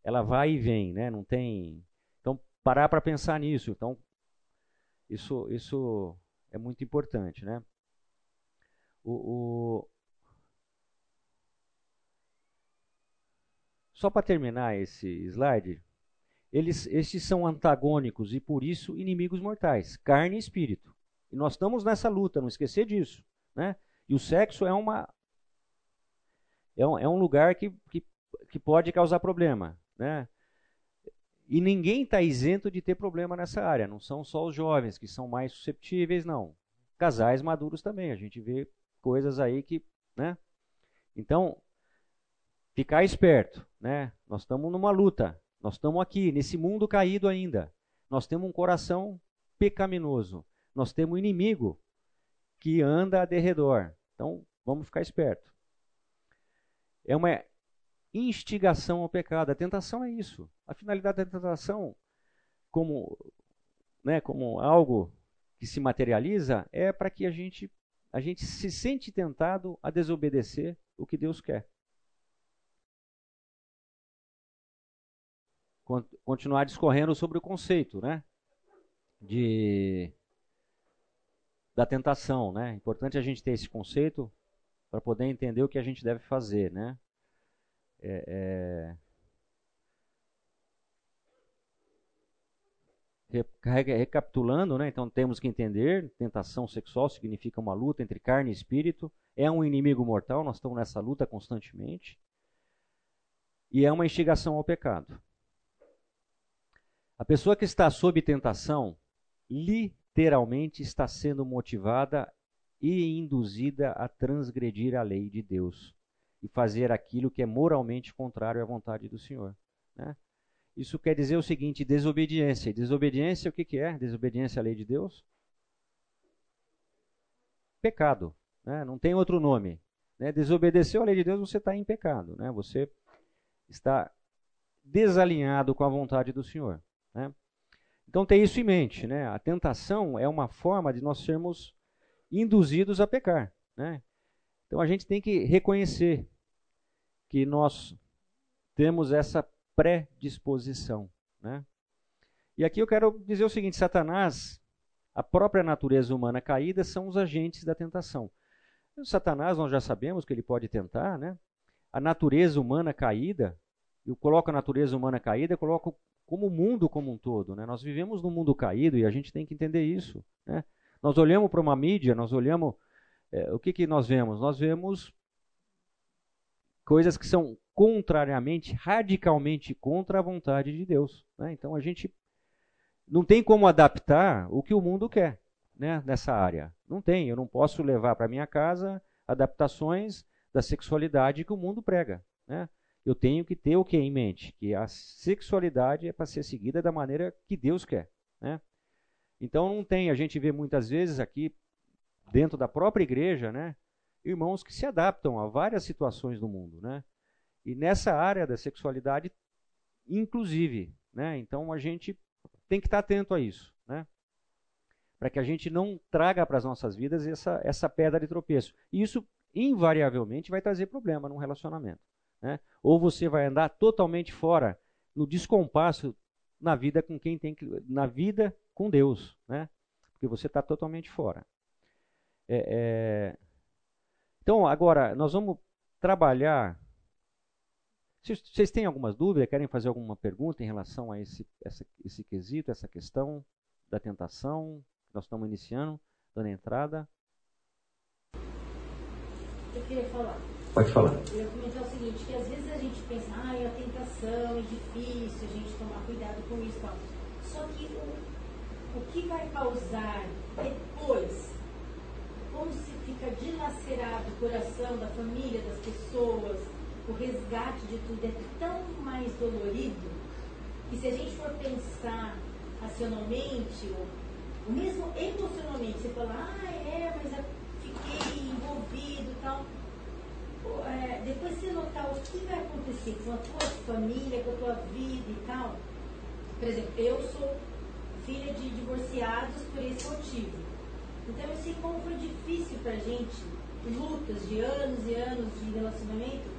Ela vai e vem, né? Não tem. Então, parar para pensar nisso. Então, isso, isso é muito importante, né? O, o... Só para terminar esse slide, eles, esses são antagônicos e por isso inimigos mortais, carne e espírito. E nós estamos nessa luta, não esquecer disso. Né? E o sexo é uma é um, é um lugar que, que, que pode causar problema. Né? E ninguém está isento de ter problema nessa área. Não são só os jovens que são mais susceptíveis, não. Casais maduros também. A gente vê coisas aí que, né? Então, ficar esperto, né? Nós estamos numa luta. Nós estamos aqui nesse mundo caído ainda. Nós temos um coração pecaminoso. Nós temos um inimigo que anda a derredor. Então, vamos ficar esperto. É uma instigação ao pecado. A tentação é isso. A finalidade da tentação, como, né, como algo que se materializa, é para que a gente a gente se sente tentado a desobedecer o que Deus quer. Continuar discorrendo sobre o conceito, né? De da tentação, né? Importante a gente ter esse conceito para poder entender o que a gente deve fazer, né? É, é... Recapitulando, né? então temos que entender: tentação sexual significa uma luta entre carne e espírito, é um inimigo mortal, nós estamos nessa luta constantemente, e é uma instigação ao pecado. A pessoa que está sob tentação, literalmente está sendo motivada e induzida a transgredir a lei de Deus e fazer aquilo que é moralmente contrário à vontade do Senhor. Né? Isso quer dizer o seguinte: desobediência. desobediência, o que, que é? Desobediência à lei de Deus? Pecado. Né? Não tem outro nome. Né? Desobedeceu à lei de Deus, você está em pecado. Né? Você está desalinhado com a vontade do Senhor. Né? Então, tem isso em mente. Né? A tentação é uma forma de nós sermos induzidos a pecar. Né? Então, a gente tem que reconhecer que nós temos essa predisposição. Né? E aqui eu quero dizer o seguinte: Satanás, a própria natureza humana caída, são os agentes da tentação. O Satanás, nós já sabemos que ele pode tentar, né? A natureza humana caída, eu coloco a natureza humana caída, eu coloco como o mundo como um todo. Né? Nós vivemos num mundo caído e a gente tem que entender isso. Né? Nós olhamos para uma mídia, nós olhamos. É, o que, que nós vemos? Nós vemos coisas que são contrariamente, radicalmente contra a vontade de Deus. Né? Então a gente não tem como adaptar o que o mundo quer né, nessa área. Não tem. Eu não posso levar para minha casa adaptações da sexualidade que o mundo prega. Né? Eu tenho que ter o que em mente? Que a sexualidade é para ser seguida da maneira que Deus quer. Né? Então não tem. A gente vê muitas vezes aqui dentro da própria igreja, né? irmãos que se adaptam a várias situações do mundo, né? E nessa área da sexualidade, inclusive, né? Então a gente tem que estar atento a isso, né? Para que a gente não traga para as nossas vidas essa, essa pedra de tropeço. E isso, invariavelmente, vai trazer problema num relacionamento. Né? Ou você vai andar totalmente fora, no descompasso na vida com quem tem que. na vida com Deus, né? Porque você está totalmente fora. É, é, então, agora, nós vamos trabalhar. Se vocês têm algumas dúvidas, querem fazer alguma pergunta em relação a esse, essa, esse quesito, essa questão da tentação, nós estamos iniciando, dando entrada. Eu queria falar. Pode falar. Eu ia comentar o seguinte, que às vezes a gente pensa, ah, é a tentação, é difícil a gente tomar cuidado com isso. Tal. Só que o, o que vai causar depois como se fica dilacerado o coração da família, das pessoas, o resgate de tudo é tão mais dolorido que se a gente for pensar racionalmente, ou, mesmo emocionalmente, você fala, ah, é, mas eu fiquei envolvido e tal. É, depois você notar o que vai acontecer com a tua família, com a tua vida e tal. Por exemplo, eu sou filha de divorciados por esse motivo. Então eu sei como foi difícil pra gente, lutas de anos e anos de relacionamento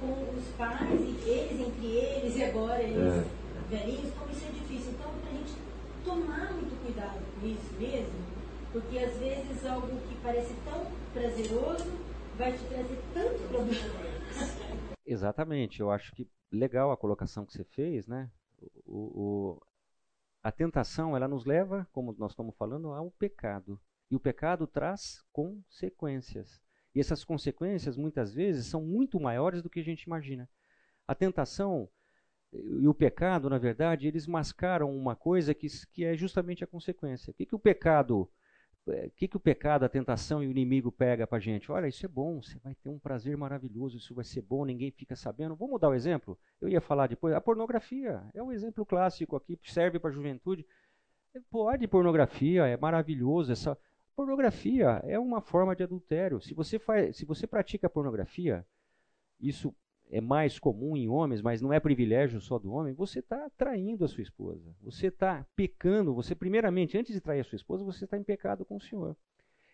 com os pais, e eles entre eles, e agora eles é. velhinhos, como isso é difícil. Então, pra gente tomar muito cuidado com isso mesmo, porque às vezes algo que parece tão prazeroso vai te trazer tanto problema. (laughs) Exatamente, eu acho que legal a colocação que você fez, né? O, o, a tentação, ela nos leva, como nós estamos falando, ao pecado. E o pecado traz consequências. E essas consequências, muitas vezes, são muito maiores do que a gente imagina. A tentação e o pecado, na verdade, eles mascaram uma coisa que, que é justamente a consequência. O que, que o pecado o é, que, que o pecado, a tentação e o inimigo pega para a gente? Olha, isso é bom, você vai ter um prazer maravilhoso, isso vai ser bom, ninguém fica sabendo. Vamos dar o exemplo? Eu ia falar depois. A pornografia é um exemplo clássico aqui, serve para a juventude. Pode pornografia, é maravilhoso. Essa, Pornografia é uma forma de adultério. Se você, faz, se você pratica pornografia, isso é mais comum em homens, mas não é privilégio só do homem, você está traindo a sua esposa. Você está pecando. Você, primeiramente, antes de trair a sua esposa, você está em pecado com o Senhor.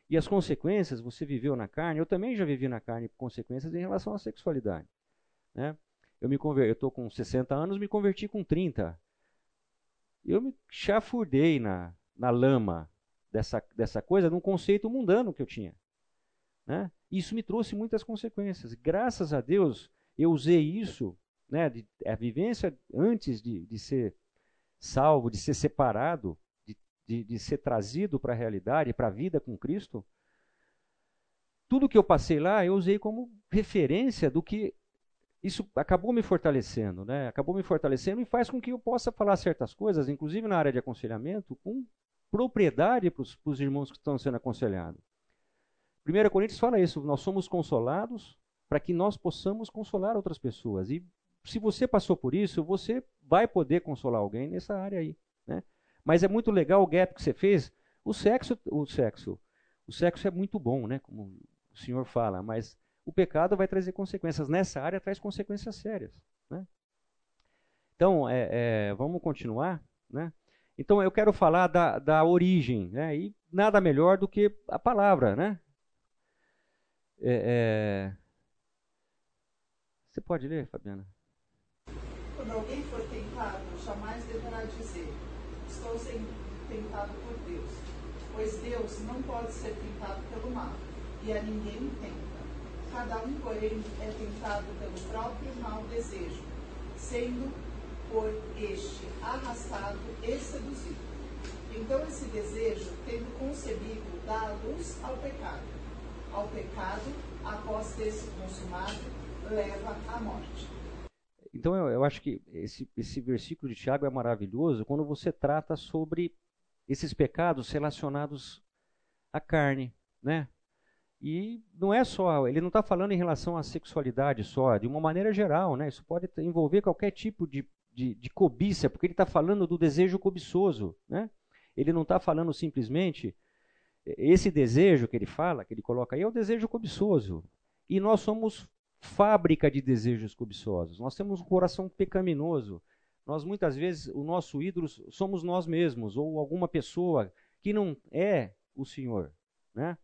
E as consequências, você viveu na carne, eu também já vivi na carne consequências em relação à sexualidade. Né? Eu me eu estou com 60 anos, me converti com 30. Eu me chafurdei na, na lama dessa, dessa coisa num conceito mundano que eu tinha. Né? Isso me trouxe muitas consequências. Graças a Deus, eu usei isso, né, de, a vivência antes de, de ser salvo, de ser separado, de, de, de ser trazido para a realidade, para a vida com Cristo. Tudo que eu passei lá, eu usei como referência do que isso acabou me fortalecendo, né? Acabou me fortalecendo e faz com que eu possa falar certas coisas, inclusive na área de aconselhamento, com propriedade para os irmãos que estão sendo aconselhados. 1 Coríntios fala isso, nós somos consolados para que nós possamos consolar outras pessoas. E se você passou por isso, você vai poder consolar alguém nessa área aí. Né? Mas é muito legal o gap que você fez. O sexo, o sexo, o sexo é muito bom, né? Como o senhor fala, mas o pecado vai trazer consequências. Nessa área traz consequências sérias. Né? Então, é, é, vamos continuar. Né? Então, eu quero falar da, da origem. Né? E nada melhor do que a palavra. Né? É, é você pode ler, Fabiana? Quando alguém for tentado, jamais deverá dizer: Estou sendo tentado por Deus. Pois Deus não pode ser tentado pelo mal, e a ninguém tenta cada um, porém, é tentado pelo próprio mau desejo, sendo por este arrastado e seduzido. Então esse desejo, tendo concebido, dá luz ao pecado. Ao pecado, após ter se consumado, leva à morte. Então eu, eu acho que esse, esse versículo de Tiago é maravilhoso quando você trata sobre esses pecados relacionados à carne, né? E não é só, ele não está falando em relação à sexualidade só, de uma maneira geral, né? Isso pode envolver qualquer tipo de, de, de cobiça, porque ele está falando do desejo cobiçoso, né? Ele não está falando simplesmente esse desejo que ele fala, que ele coloca aí, é o desejo cobiçoso. E nós somos fábrica de desejos cobiçosos. Nós temos um coração pecaminoso. Nós muitas vezes o nosso ídolo somos nós mesmos ou alguma pessoa que não é o Senhor, né?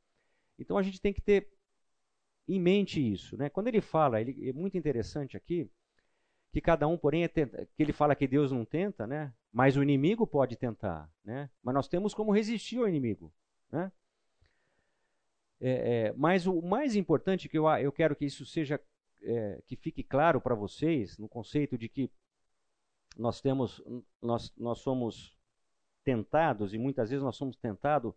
Então a gente tem que ter em mente isso. Né? Quando ele fala, ele, é muito interessante aqui, que cada um, porém, é tenta, que ele fala que Deus não tenta, né? mas o inimigo pode tentar. Né? Mas nós temos como resistir ao inimigo. Né? É, é, mas o mais importante que eu, eu quero que isso seja, é, que fique claro para vocês, no conceito de que nós temos, nós, nós somos tentados, e muitas vezes nós somos tentados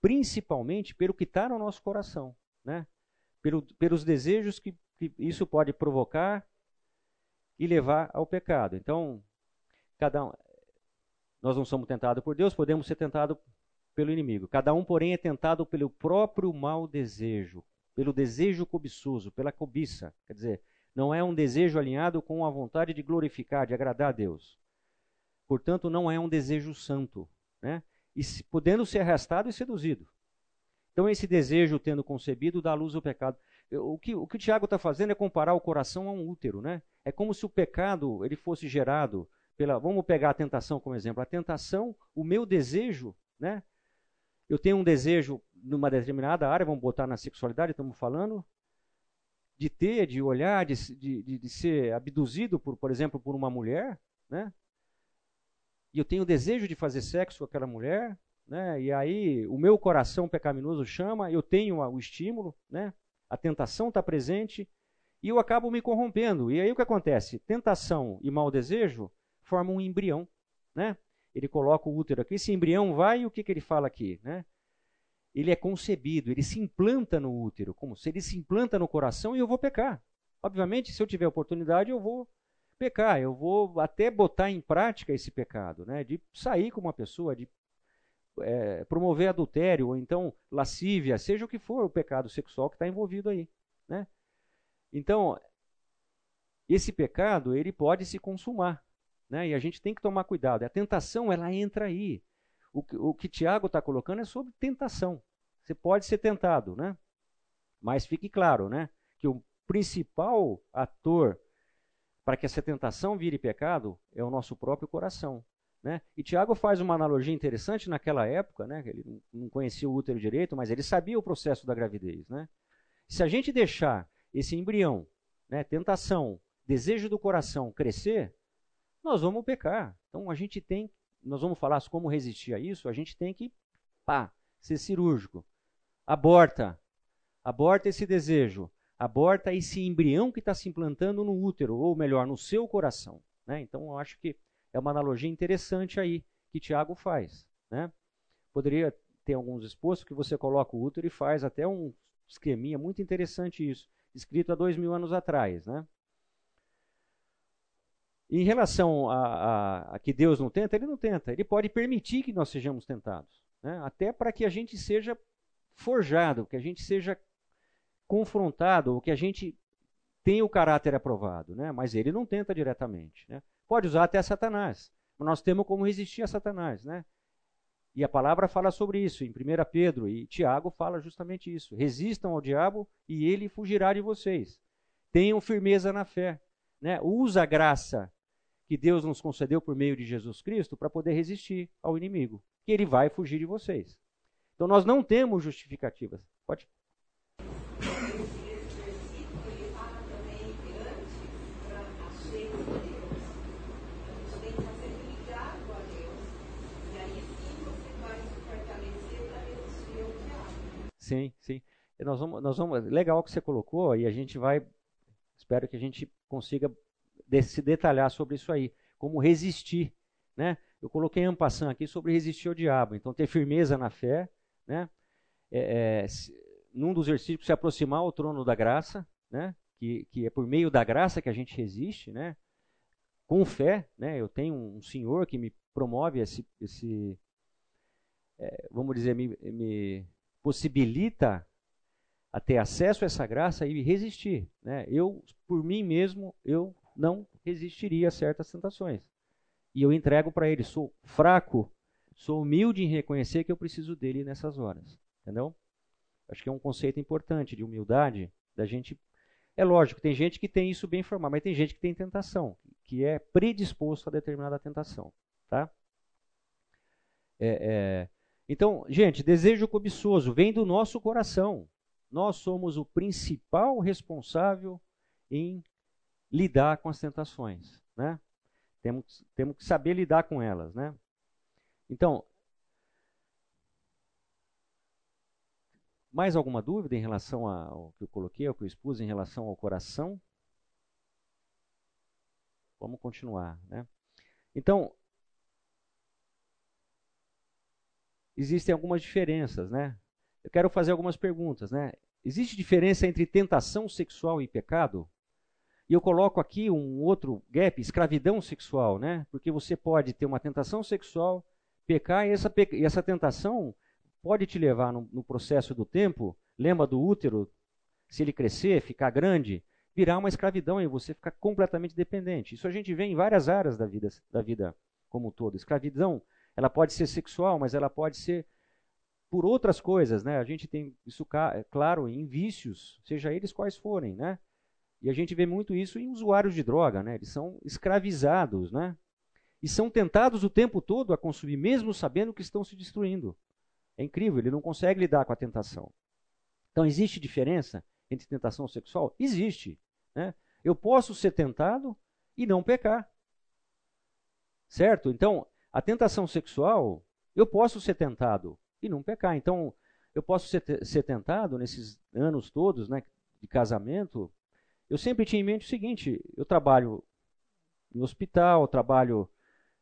principalmente pelo que está no nosso coração, né? Pelo, pelos desejos que, que isso pode provocar e levar ao pecado. Então, cada um, nós não somos tentados por Deus, podemos ser tentados pelo inimigo. Cada um, porém, é tentado pelo próprio mau desejo, pelo desejo cobiçoso, pela cobiça. Quer dizer, não é um desejo alinhado com a vontade de glorificar, de agradar a Deus. Portanto, não é um desejo santo, né? e podendo ser arrastado e seduzido. Então, esse desejo, tendo concebido, dá luz ao pecado. O que o, que o Tiago está fazendo é comparar o coração a um útero. Né? É como se o pecado ele fosse gerado pela. Vamos pegar a tentação como exemplo. A tentação, o meu desejo, né? eu tenho um desejo numa determinada área, vamos botar na sexualidade, estamos falando, de ter, de olhar, de, de, de ser abduzido, por, por exemplo, por uma mulher, né? e eu tenho desejo de fazer sexo com aquela mulher, né? E aí o meu coração pecaminoso chama, eu tenho o estímulo, né? A tentação está presente e eu acabo me corrompendo. E aí o que acontece? Tentação e mau desejo formam um embrião, né? Ele coloca o útero aqui, esse embrião vai e o que, que ele fala aqui, né? Ele é concebido, ele se implanta no útero, como se ele se implanta no coração e eu vou pecar. Obviamente, se eu tiver oportunidade, eu vou pecar, eu vou até botar em prática esse pecado, né? de sair com uma pessoa, de é, promover adultério, ou então lascívia, seja o que for o pecado sexual que está envolvido aí. Né? Então, esse pecado ele pode se consumar, né? e a gente tem que tomar cuidado. A tentação ela entra aí. O, o que Tiago está colocando é sobre tentação. Você pode ser tentado, né? mas fique claro né? que o principal ator para que essa tentação vire pecado é o nosso próprio coração. Né? E Tiago faz uma analogia interessante naquela época, né? ele não conhecia o útero direito, mas ele sabia o processo da gravidez. Né? Se a gente deixar esse embrião, né, tentação, desejo do coração crescer, nós vamos pecar. Então a gente tem, nós vamos falar como resistir a isso, a gente tem que pá, ser cirúrgico. Aborta. Aborta esse desejo. Aborta esse embrião que está se implantando no útero, ou melhor, no seu coração. Né? Então, eu acho que é uma analogia interessante aí que Tiago faz. Né? Poderia ter alguns expostos que você coloca o útero e faz até um esqueminha muito interessante isso, escrito há dois mil anos atrás. Né? Em relação a, a, a, que Deus não tenta, ele não tenta. Ele pode permitir que nós sejamos tentados. Né? Até para que a gente seja forjado, que a gente seja confrontado, ou que a gente tenha o caráter aprovado. Né? Mas ele não tenta diretamente. Né? Pode usar até Satanás. Mas nós temos como resistir a Satanás. Né? E a palavra fala sobre isso em 1 Pedro e Tiago fala justamente isso. Resistam ao diabo e ele fugirá de vocês. Tenham firmeza na fé. Né? Usa a graça que Deus nos concedeu por meio de Jesus Cristo para poder resistir ao inimigo, que ele vai fugir de vocês. Então nós não temos justificativas. Pode. Sim, sim. Nós vamos, nós vamos, legal que você colocou e a gente vai, espero que a gente consiga se detalhar sobre isso aí, como resistir, né? Eu coloquei um passando aqui sobre resistir ao diabo. Então, ter firmeza na fé, né? É, é, num dos versículos, se aproximar ao trono da graça, né? Que, que é por meio da graça que a gente resiste, né? Com fé, né? Eu tenho um senhor que me promove esse, esse é, vamos dizer, me, me possibilita a ter acesso a essa graça e resistir. Né? Eu, por mim mesmo, eu não resistiria a certas tentações. E eu entrego para ele, sou fraco, sou humilde em reconhecer que eu preciso dele nessas horas. Entendeu? Acho que é um conceito importante de humildade, da gente. É lógico, tem gente que tem isso bem formado, mas tem gente que tem tentação, que é predisposto a determinada tentação. Tá? É, é... Então, gente, desejo cobiçoso vem do nosso coração. Nós somos o principal responsável em lidar com as tentações, né? Temos, temos que saber lidar com elas, né? Então, mais alguma dúvida em relação ao que eu coloquei, ao que eu expus em relação ao coração? Vamos continuar, né? Então, existem algumas diferenças, né? Eu quero fazer algumas perguntas, né? Existe diferença entre tentação sexual e pecado? E eu coloco aqui um outro gap, escravidão sexual, né? Porque você pode ter uma tentação sexual, pecar, e essa, e essa tentação pode te levar no, no processo do tempo, lembra do útero, se ele crescer, ficar grande, virar uma escravidão e você ficar completamente dependente. Isso a gente vê em várias áreas da vida, da vida como um todo. Escravidão, ela pode ser sexual, mas ela pode ser por outras coisas, né? A gente tem isso claro em vícios, seja eles quais forem, né? E a gente vê muito isso em usuários de droga, né? Eles são escravizados, né? E são tentados o tempo todo a consumir, mesmo sabendo que estão se destruindo. É incrível, ele não consegue lidar com a tentação. Então, existe diferença entre tentação sexual? Existe. Né? Eu posso ser tentado e não pecar. Certo? Então, a tentação sexual, eu posso ser tentado e não pecar. Então, eu posso ser, ser tentado nesses anos todos né, de casamento eu sempre tinha em mente o seguinte: eu trabalho no hospital, trabalho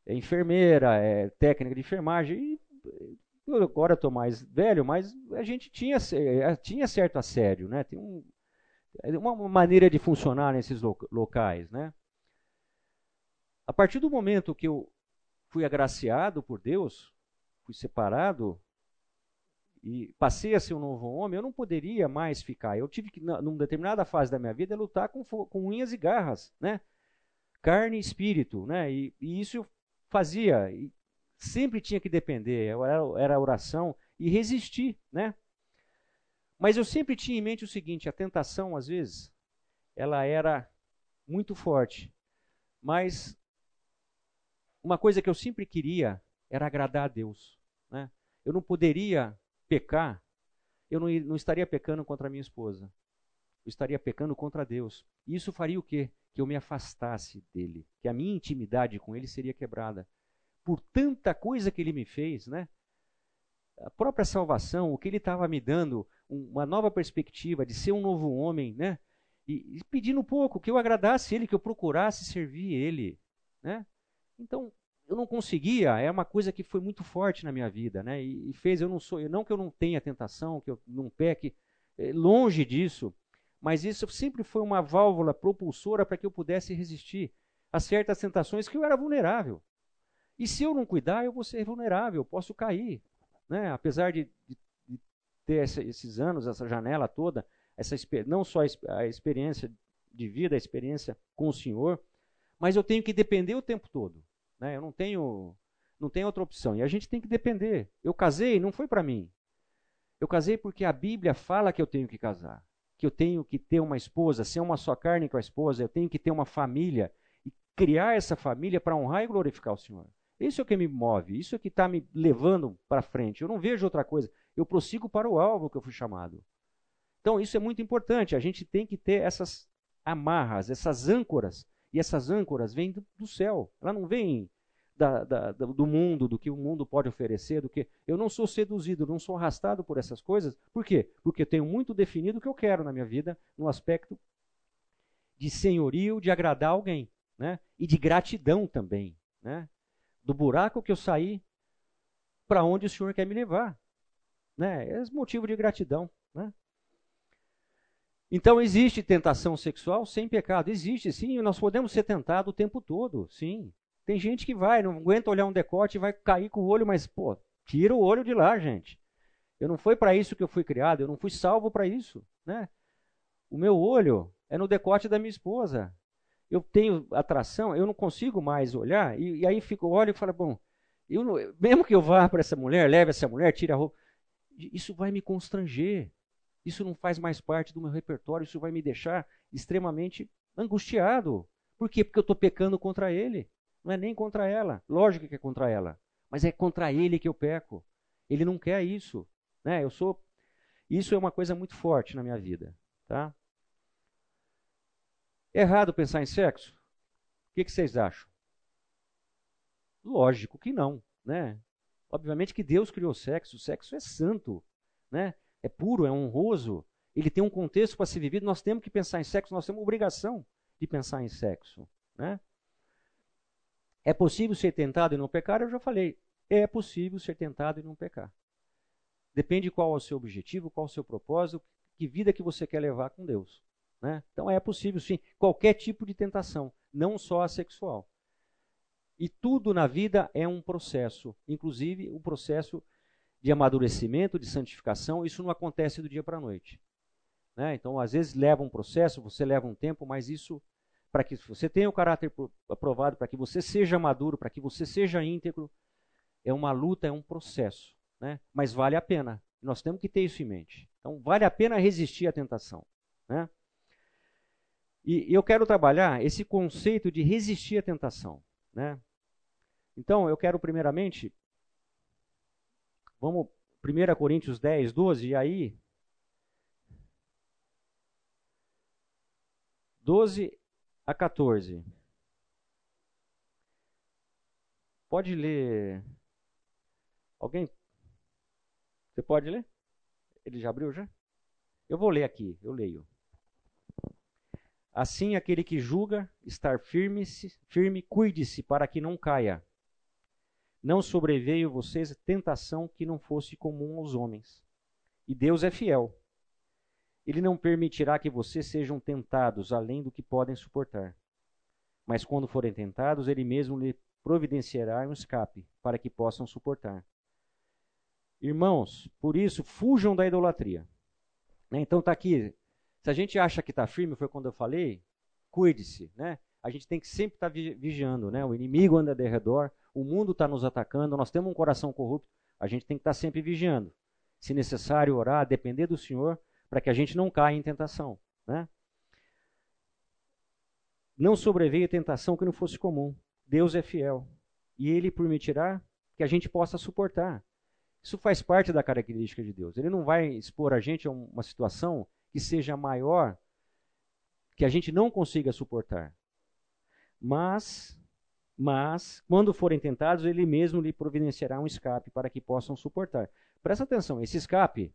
é, enfermeira, é, técnica de enfermagem, e eu agora estou mais velho, mas a gente tinha, é, tinha certo assédio, né? Tem um, é, uma maneira de funcionar nesses locais, né? A partir do momento que eu fui agraciado por Deus, fui separado, e passei a ser um novo homem, eu não poderia mais ficar. Eu tive que, numa determinada fase da minha vida, lutar com, com unhas e garras, né? Carne e espírito, né? E, e isso eu fazia, e sempre tinha que depender, era, era oração e resistir, né? Mas eu sempre tinha em mente o seguinte: a tentação, às vezes, ela era muito forte, mas uma coisa que eu sempre queria era agradar a Deus, né? Eu não poderia pecar, eu não, não estaria pecando contra a minha esposa. Eu estaria pecando contra Deus. E isso faria o quê? Que eu me afastasse dele. Que a minha intimidade com ele seria quebrada. Por tanta coisa que ele me fez, né? a própria salvação, o que ele estava me dando, uma nova perspectiva de ser um novo homem, né? E, e pedindo um pouco que eu agradasse ele, que eu procurasse servir ele, né? Então, eu não conseguia, é uma coisa que foi muito forte na minha vida, né? E, e fez eu não sou, não que eu não tenha tentação, que eu não peque, é, longe disso, mas isso sempre foi uma válvula propulsora para que eu pudesse resistir a certas tentações que eu era vulnerável. E se eu não cuidar, eu vou ser vulnerável, eu posso cair, né? Apesar de, de, de ter essa, esses anos, essa janela toda, essa não só a experiência de vida, a experiência com o Senhor, mas eu tenho que depender o tempo todo. Né? Eu não tenho, não tenho outra opção. E a gente tem que depender. Eu casei, não foi para mim. Eu casei porque a Bíblia fala que eu tenho que casar, que eu tenho que ter uma esposa, ser uma só carne com a esposa, eu tenho que ter uma família e criar essa família para honrar e glorificar o Senhor. Isso é o que me move, isso é o que está me levando para frente. Eu não vejo outra coisa. Eu prossigo para o alvo que eu fui chamado. Então, isso é muito importante. A gente tem que ter essas amarras, essas âncoras e essas âncoras vêm do, do céu. Ela não vem da, da, do mundo, do que o mundo pode oferecer, do que eu não sou seduzido, não sou arrastado por essas coisas. Por quê? Porque eu tenho muito definido o que eu quero na minha vida, no aspecto de senhorio, de agradar alguém, né? E de gratidão também, né? Do buraco que eu saí para onde o Senhor quer me levar, né? É motivo de gratidão, né? Então existe tentação sexual sem pecado? Existe, sim. Nós podemos ser tentados o tempo todo, sim. Tem gente que vai, não aguenta olhar um decote e vai cair com o olho, mas, pô, tira o olho de lá, gente. Eu não foi para isso que eu fui criado, eu não fui salvo para isso, né? O meu olho é no decote da minha esposa. Eu tenho atração, eu não consigo mais olhar, e, e aí fico, olho e falo, bom, eu não, mesmo que eu vá para essa mulher, leve essa mulher, tire a roupa, isso vai me constranger. Isso não faz mais parte do meu repertório, isso vai me deixar extremamente angustiado. Por quê? Porque eu estou pecando contra ele. Não é nem contra ela. Lógico que é contra ela. Mas é contra ele que eu peco. Ele não quer isso. Né? Eu sou. Isso é uma coisa muito forte na minha vida. Tá? É errado pensar em sexo? O que, que vocês acham? Lógico que não. Né? Obviamente que Deus criou sexo. O sexo é santo. Né? É puro, é honroso, ele tem um contexto para ser vivido, nós temos que pensar em sexo, nós temos obrigação de pensar em sexo. Né? É possível ser tentado e não pecar? Eu já falei. É possível ser tentado e não pecar. Depende qual é o seu objetivo, qual é o seu propósito, que vida que você quer levar com Deus. Né? Então é possível sim, qualquer tipo de tentação, não só a sexual. E tudo na vida é um processo, inclusive o processo de amadurecimento, de santificação, isso não acontece do dia para a noite. Né? Então, às vezes leva um processo, você leva um tempo, mas isso, para que você tenha o caráter aprovado, para que você seja maduro, para que você seja íntegro, é uma luta, é um processo. Né? Mas vale a pena. Nós temos que ter isso em mente. Então, vale a pena resistir à tentação. Né? E, eu quero trabalhar esse conceito de resistir à tentação. Né? Então, eu quero primeiramente Vamos 1 Coríntios 10, 12, e aí 12 a 14. Pode ler. Alguém? Você pode ler? Ele já abriu já? Eu vou ler aqui, eu leio. Assim aquele que julga estar firme, firme cuide-se para que não caia. Não sobreveio vocês tentação que não fosse comum aos homens. E Deus é fiel. Ele não permitirá que vocês sejam tentados além do que podem suportar. Mas quando forem tentados, ele mesmo lhe providenciará um escape para que possam suportar. Irmãos, por isso, fujam da idolatria. Né? Então está aqui. Se a gente acha que está firme, foi quando eu falei, cuide-se. Né? A gente tem que sempre estar tá vigiando. Né? O inimigo anda de redor, o mundo está nos atacando, nós temos um coração corrupto, a gente tem que estar tá sempre vigiando. Se necessário, orar, depender do Senhor, para que a gente não caia em tentação. Né? Não sobreveio tentação que não fosse comum. Deus é fiel. E Ele permitirá que a gente possa suportar. Isso faz parte da característica de Deus. Ele não vai expor a gente a uma situação que seja maior, que a gente não consiga suportar. Mas mas, quando forem tentados, ele mesmo lhe providenciará um escape para que possam suportar. Presta atenção, esse escape,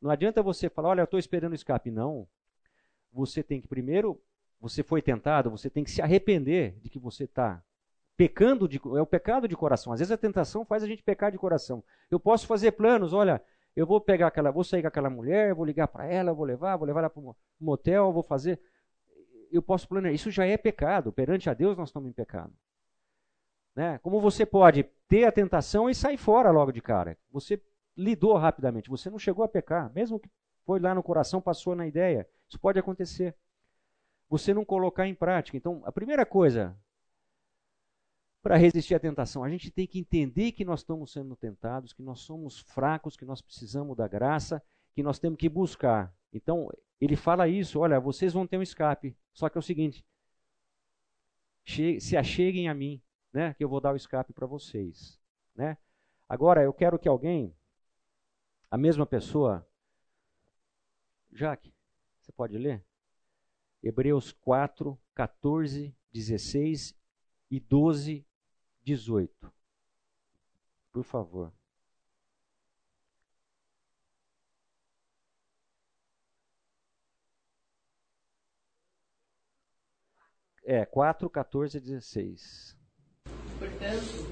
não adianta você falar, olha, eu estou esperando o escape. Não. Você tem que primeiro, você foi tentado, você tem que se arrepender de que você está pecando, de, é o pecado de coração. Às vezes a tentação faz a gente pecar de coração. Eu posso fazer planos, olha, eu vou pegar aquela, vou sair com aquela mulher, vou ligar para ela, vou levar, vou levar ela para um motel, vou fazer. Eu posso planejar. Isso já é pecado. Perante a Deus nós estamos em pecado. Né? Como você pode ter a tentação e sair fora logo de cara? Você lidou rapidamente. Você não chegou a pecar, mesmo que foi lá no coração, passou na ideia. Isso pode acontecer. Você não colocar em prática. Então, a primeira coisa para resistir à tentação, a gente tem que entender que nós estamos sendo tentados, que nós somos fracos, que nós precisamos da graça, que nós temos que buscar. Então, ele fala isso, olha, vocês vão ter um escape. Só que é o seguinte, se acheguem a mim, né, que eu vou dar o escape para vocês, né? Agora, eu quero que alguém a mesma pessoa. Jaque, você pode ler? Hebreus 4, 14, 16 e 12, 18. Por favor. É, 4, 14 e 16. Portanto,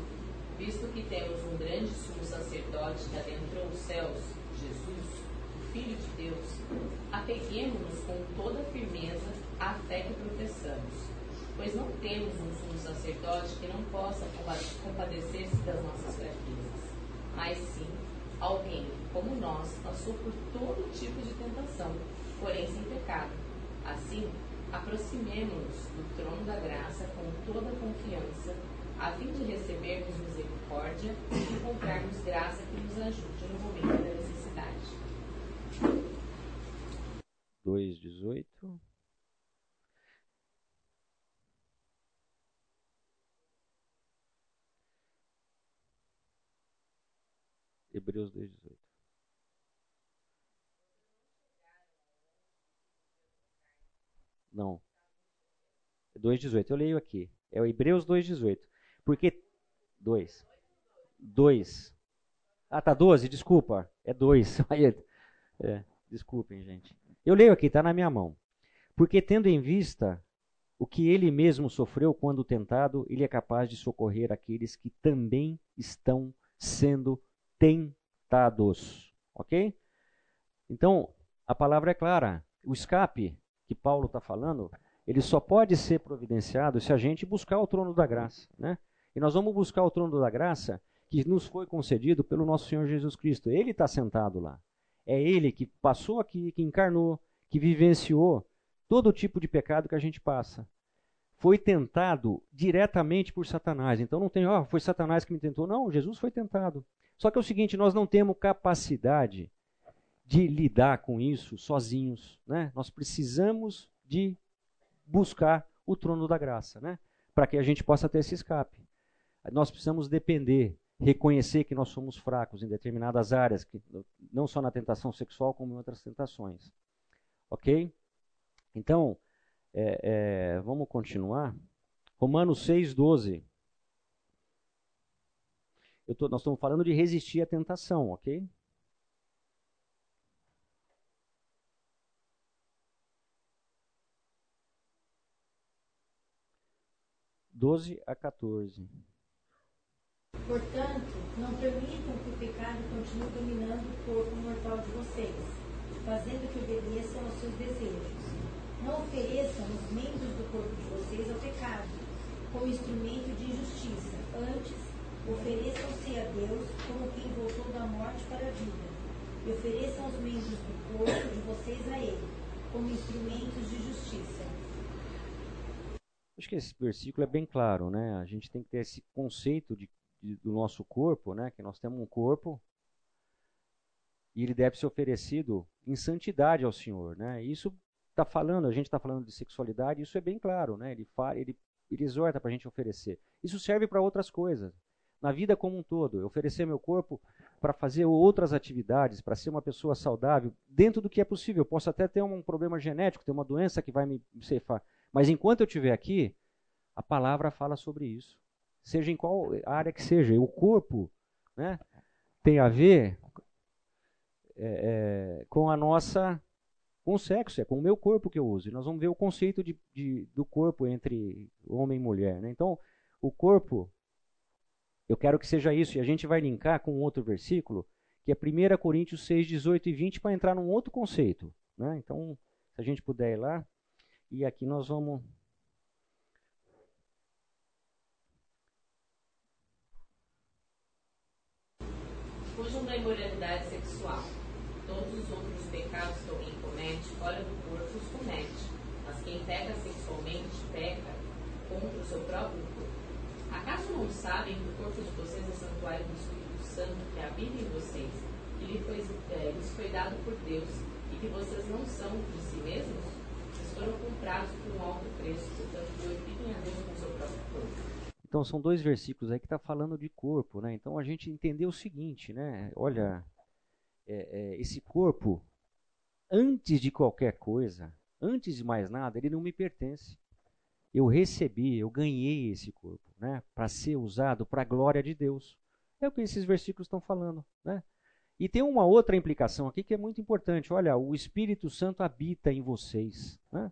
visto que temos um grande sumo sacerdote que adentrou os céus, Jesus, o Filho de Deus, apeguemos-nos com toda firmeza à fé que professamos, pois não temos um sumo sacerdote que não possa compadecer-se das nossas fraquezas, mas sim alguém como nós passou por todo tipo de tentação, porém sem pecado. Assim, aproximemo-nos do trono da graça com toda confiança a fim de recebermos misericórdia e encontrarmos graça que nos ajude no momento da necessidade. 2,18 Hebreus 2,18 Não. 2,18. Eu leio aqui. É o Hebreus 2,18. Porque. Dois. Dois. Ah, tá 12, desculpa. É dois. (laughs) é, desculpem, gente. Eu leio aqui, está na minha mão. Porque tendo em vista o que ele mesmo sofreu quando tentado, ele é capaz de socorrer aqueles que também estão sendo tentados. Ok? Então, a palavra é clara. O escape que Paulo está falando, ele só pode ser providenciado se a gente buscar o trono da graça. Né? E nós vamos buscar o trono da graça que nos foi concedido pelo nosso Senhor Jesus Cristo. Ele está sentado lá. É Ele que passou aqui, que encarnou, que vivenciou todo tipo de pecado que a gente passa. Foi tentado diretamente por Satanás. Então não tem, ó, oh, foi Satanás que me tentou. Não, Jesus foi tentado. Só que é o seguinte, nós não temos capacidade de lidar com isso sozinhos, né? Nós precisamos de buscar o trono da graça, né? Para que a gente possa ter esse escape nós precisamos depender, reconhecer que nós somos fracos em determinadas áreas, que, não só na tentação sexual, como em outras tentações. Ok? Então, é, é, vamos continuar. Romanos 6, 12. Tô, nós estamos falando de resistir à tentação, ok? 12 a 14. Portanto, não permitam que o pecado continue dominando o corpo mortal de vocês, fazendo que obedeçam aos seus desejos. Não ofereçam os membros do corpo de vocês ao pecado, como instrumento de injustiça. Antes, ofereçam-se a Deus como quem voltou da morte para a vida. E ofereçam os membros do corpo de vocês a Ele, como instrumentos de justiça. Acho que esse versículo é bem claro, né? A gente tem que ter esse conceito de do nosso corpo, né? Que nós temos um corpo e ele deve ser oferecido em santidade ao Senhor, né? Isso está falando, a gente está falando de sexualidade, isso é bem claro, né? Ele fala, ele, ele exorta para a gente oferecer. Isso serve para outras coisas, na vida como um todo. Eu oferecer meu corpo para fazer outras atividades, para ser uma pessoa saudável, dentro do que é possível. Eu posso até ter um problema genético, ter uma doença que vai me ceifar, mas enquanto eu estiver aqui, a palavra fala sobre isso seja em qual área que seja. O corpo né, tem a ver é, é, com a nossa com o sexo, é com o meu corpo que eu uso. Nós vamos ver o conceito de, de, do corpo entre homem e mulher. Né? Então, o corpo, eu quero que seja isso, e a gente vai linkar com outro versículo, que é 1 Coríntios 6, 18 e 20, para entrar num outro conceito. Né? Então, se a gente puder ir lá, e aqui nós vamos. Fujam da imoralidade sexual. Todos os outros pecados que alguém comete, fora do corpo, os comete. Mas quem peca sexualmente, peca contra o seu próprio corpo. Acaso não sabem que o corpo de vocês é santuário do Espírito Santo que habita em vocês, que lhe foi, é, lhes foi dado por Deus, e que vocês não são de si mesmos? Vocês foram comprados por um alto preço, portanto glorifiquem a Deus com o seu próprio corpo. Então são dois versículos aí que está falando de corpo, né? Então a gente entendeu o seguinte, né? Olha, é, é, esse corpo, antes de qualquer coisa, antes de mais nada, ele não me pertence. Eu recebi, eu ganhei esse corpo, né? Para ser usado para a glória de Deus. É o que esses versículos estão falando, né? E tem uma outra implicação aqui que é muito importante. Olha, o Espírito Santo habita em vocês, né?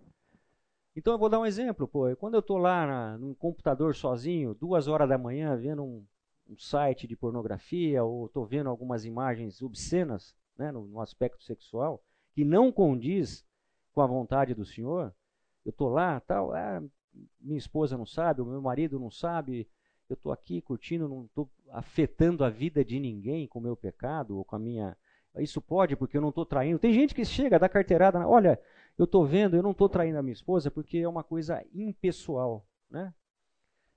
Então eu vou dar um exemplo, pô. Quando eu estou lá na, no computador sozinho, duas horas da manhã, vendo um, um site de pornografia ou estou vendo algumas imagens obscenas, né, no, no, aspecto sexual, que não condiz com a vontade do Senhor, eu estou lá, tal, ah, minha esposa não sabe, o meu marido não sabe, eu estou aqui curtindo, não estou afetando a vida de ninguém com o meu pecado ou com a minha. Isso pode porque eu não estou traindo. Tem gente que chega, dá carteirada, olha, eu estou vendo, eu não estou traindo a minha esposa porque é uma coisa impessoal, né?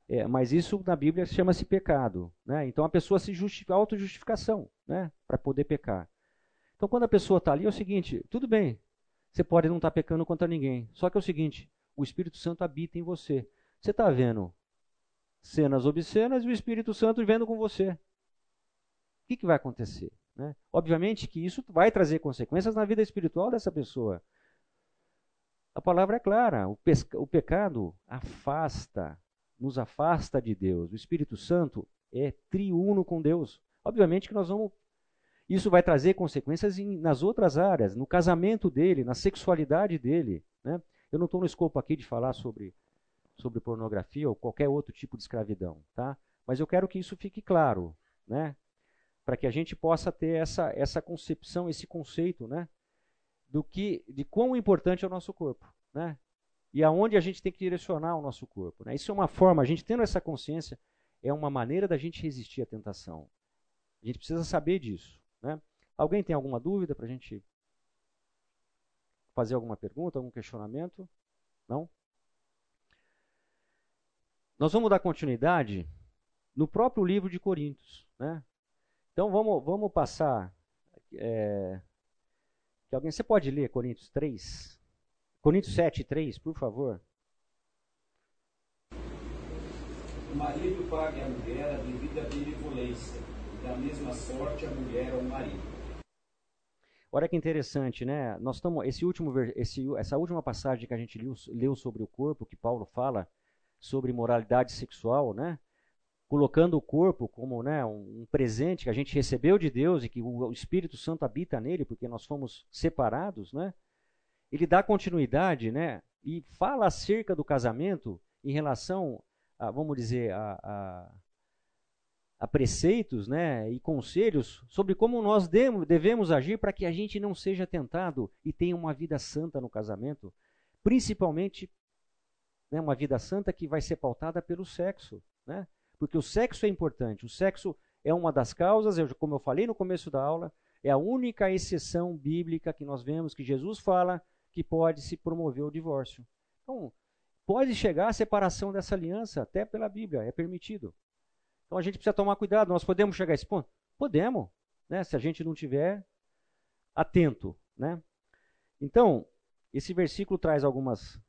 É, mas isso na Bíblia chama-se pecado, né? Então a pessoa se justifica, autojustificação, né? Para poder pecar. Então quando a pessoa está ali é o seguinte, tudo bem, você pode não estar tá pecando contra ninguém, só que é o seguinte, o Espírito Santo habita em você. Você está vendo cenas obscenas e o Espírito Santo vendo com você. O que, que vai acontecer? Né? Obviamente que isso vai trazer consequências na vida espiritual dessa pessoa. A palavra é clara: o, o pecado afasta, nos afasta de Deus. O Espírito Santo é triuno com Deus. Obviamente que nós vamos. Isso vai trazer consequências em, nas outras áreas, no casamento dele, na sexualidade dele. Né? Eu não estou no escopo aqui de falar sobre, sobre pornografia ou qualquer outro tipo de escravidão, tá? Mas eu quero que isso fique claro, né? Para que a gente possa ter essa, essa concepção, esse conceito, né? Do que de quão importante é o nosso corpo, né? E aonde a gente tem que direcionar o nosso corpo. Né? Isso é uma forma, a gente tendo essa consciência, é uma maneira da gente resistir à tentação. A gente precisa saber disso. Né? Alguém tem alguma dúvida para a gente fazer alguma pergunta, algum questionamento? Não? Nós vamos dar continuidade no próprio livro de Coríntios. Né? Então vamos, vamos passar é, que alguém, você pode ler Coríntios 3? Coríntios 7, 3, por favor. O marido pague à mulher a devida benevolência, e da mesma sorte a mulher ao marido. Olha que interessante, né? Nós estamos esse último esse, essa última passagem que a gente leu, leu sobre o corpo, que Paulo fala sobre moralidade sexual, né? Colocando o corpo como né, um presente que a gente recebeu de Deus e que o Espírito Santo habita nele, porque nós fomos separados, né? Ele dá continuidade, né? E fala acerca do casamento em relação, a, vamos dizer, a, a, a preceitos, né? E conselhos sobre como nós devemos agir para que a gente não seja tentado e tenha uma vida santa no casamento, principalmente né, uma vida santa que vai ser pautada pelo sexo, né? Porque o sexo é importante. O sexo é uma das causas, eu, como eu falei no começo da aula, é a única exceção bíblica que nós vemos que Jesus fala que pode se promover o divórcio. Então, pode chegar a separação dessa aliança, até pela Bíblia, é permitido. Então a gente precisa tomar cuidado. Nós podemos chegar a esse ponto? Podemos, né? se a gente não tiver atento. Né? Então, esse versículo traz algumas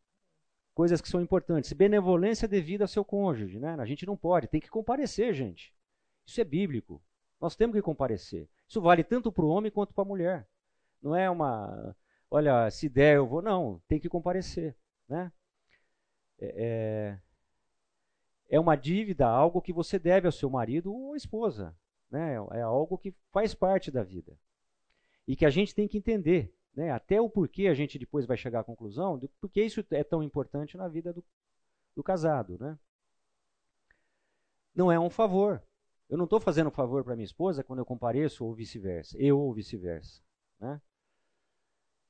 coisas que são importantes. Benevolência devida ao seu cônjuge, né? A gente não pode, tem que comparecer, gente. Isso é bíblico. Nós temos que comparecer. Isso vale tanto para o homem quanto para a mulher. Não é uma, olha, se der eu vou. Não, tem que comparecer, né? É, é, é uma dívida, algo que você deve ao seu marido ou esposa, né? É algo que faz parte da vida. e que a gente tem que entender, né? até o porquê a gente depois vai chegar à conclusão do porquê isso é tão importante na vida do, do casado. Né? Não é um favor. Eu não estou fazendo um favor para minha esposa quando eu compareço ou vice-versa, eu ou vice-versa. Né?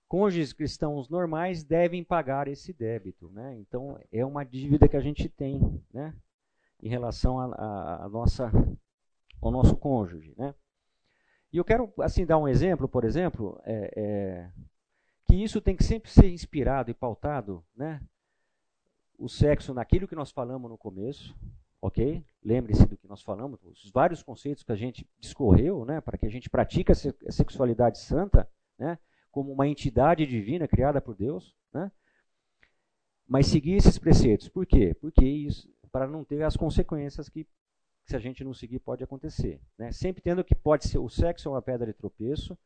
Cônjuges cristãos normais devem pagar esse débito. Né? Então, é uma dívida que a gente tem né? em relação a, a, a nossa, ao nosso cônjuge. Né? E eu quero assim dar um exemplo, por exemplo, é, é, que isso tem que sempre ser inspirado e pautado, né? O sexo naquilo que nós falamos no começo, ok? Lembre-se do que nós falamos, os vários conceitos que a gente discorreu, né? Para que a gente pratique a sexualidade santa, né? Como uma entidade divina criada por Deus, né? Mas seguir esses preceitos, por quê? Porque isso, para não ter as consequências que se a gente não seguir pode acontecer. Né? Sempre tendo que pode ser o sexo é uma pedra de tropeço,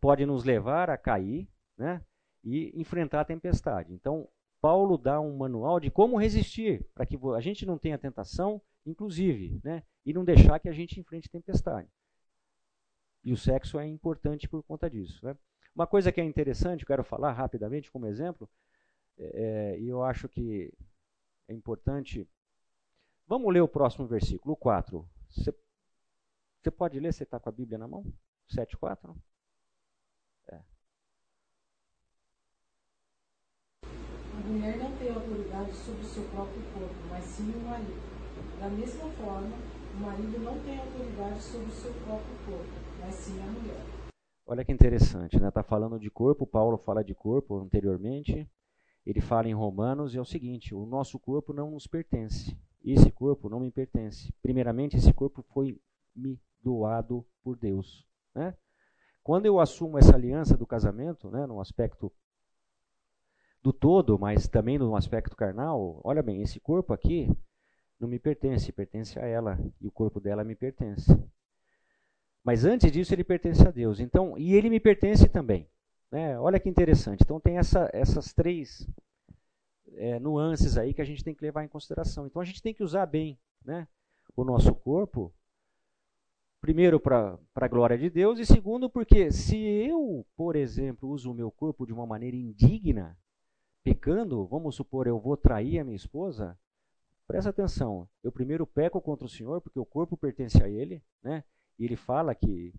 pode nos levar a cair né? e enfrentar a tempestade. Então, Paulo dá um manual de como resistir, para que a gente não tenha tentação, inclusive, né? e não deixar que a gente enfrente tempestade. E o sexo é importante por conta disso. Né? Uma coisa que é interessante, eu quero falar rapidamente como exemplo, é, e eu acho que é importante Vamos ler o próximo versículo, o 4. Você pode ler? Você está com a Bíblia na mão? 7, 4? É. A mulher não tem autoridade sobre o seu próprio corpo, mas sim o marido. Da mesma forma, o marido não tem autoridade sobre o seu próprio corpo, mas sim a mulher. Olha que interessante, né? Está falando de corpo, Paulo fala de corpo anteriormente. Ele fala em Romanos e é o seguinte: o nosso corpo não nos pertence esse corpo não me pertence. Primeiramente, esse corpo foi me doado por Deus. Né? Quando eu assumo essa aliança do casamento, né, no aspecto do todo, mas também no aspecto carnal, olha bem, esse corpo aqui não me pertence, pertence a ela, e o corpo dela me pertence. Mas antes disso, ele pertence a Deus. Então, e ele me pertence também. Né? Olha que interessante. Então, tem essa, essas três é, nuances aí que a gente tem que levar em consideração. Então a gente tem que usar bem né, o nosso corpo, primeiro para a glória de Deus, e segundo porque se eu, por exemplo, uso o meu corpo de uma maneira indigna, pecando, vamos supor, eu vou trair a minha esposa, presta atenção, eu primeiro peco contra o Senhor, porque o corpo pertence a Ele, né? e ele fala que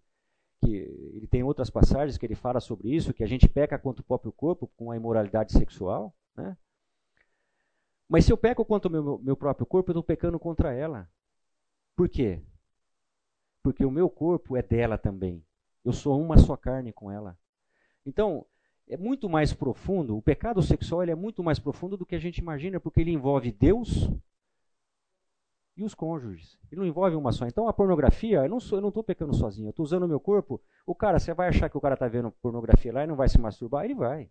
que ele tem outras passagens que ele fala sobre isso, que a gente peca contra o próprio corpo com a imoralidade sexual, né? Mas se eu peco contra o meu, meu próprio corpo, eu estou pecando contra ela. Por quê? Porque o meu corpo é dela também. Eu sou uma só carne com ela. Então, é muito mais profundo. O pecado sexual é muito mais profundo do que a gente imagina, porque ele envolve Deus e os cônjuges. Ele não envolve uma só. Então, a pornografia, eu não estou pecando sozinho. Eu estou usando o meu corpo. O cara, você vai achar que o cara está vendo pornografia lá e não vai se masturbar? Ele vai.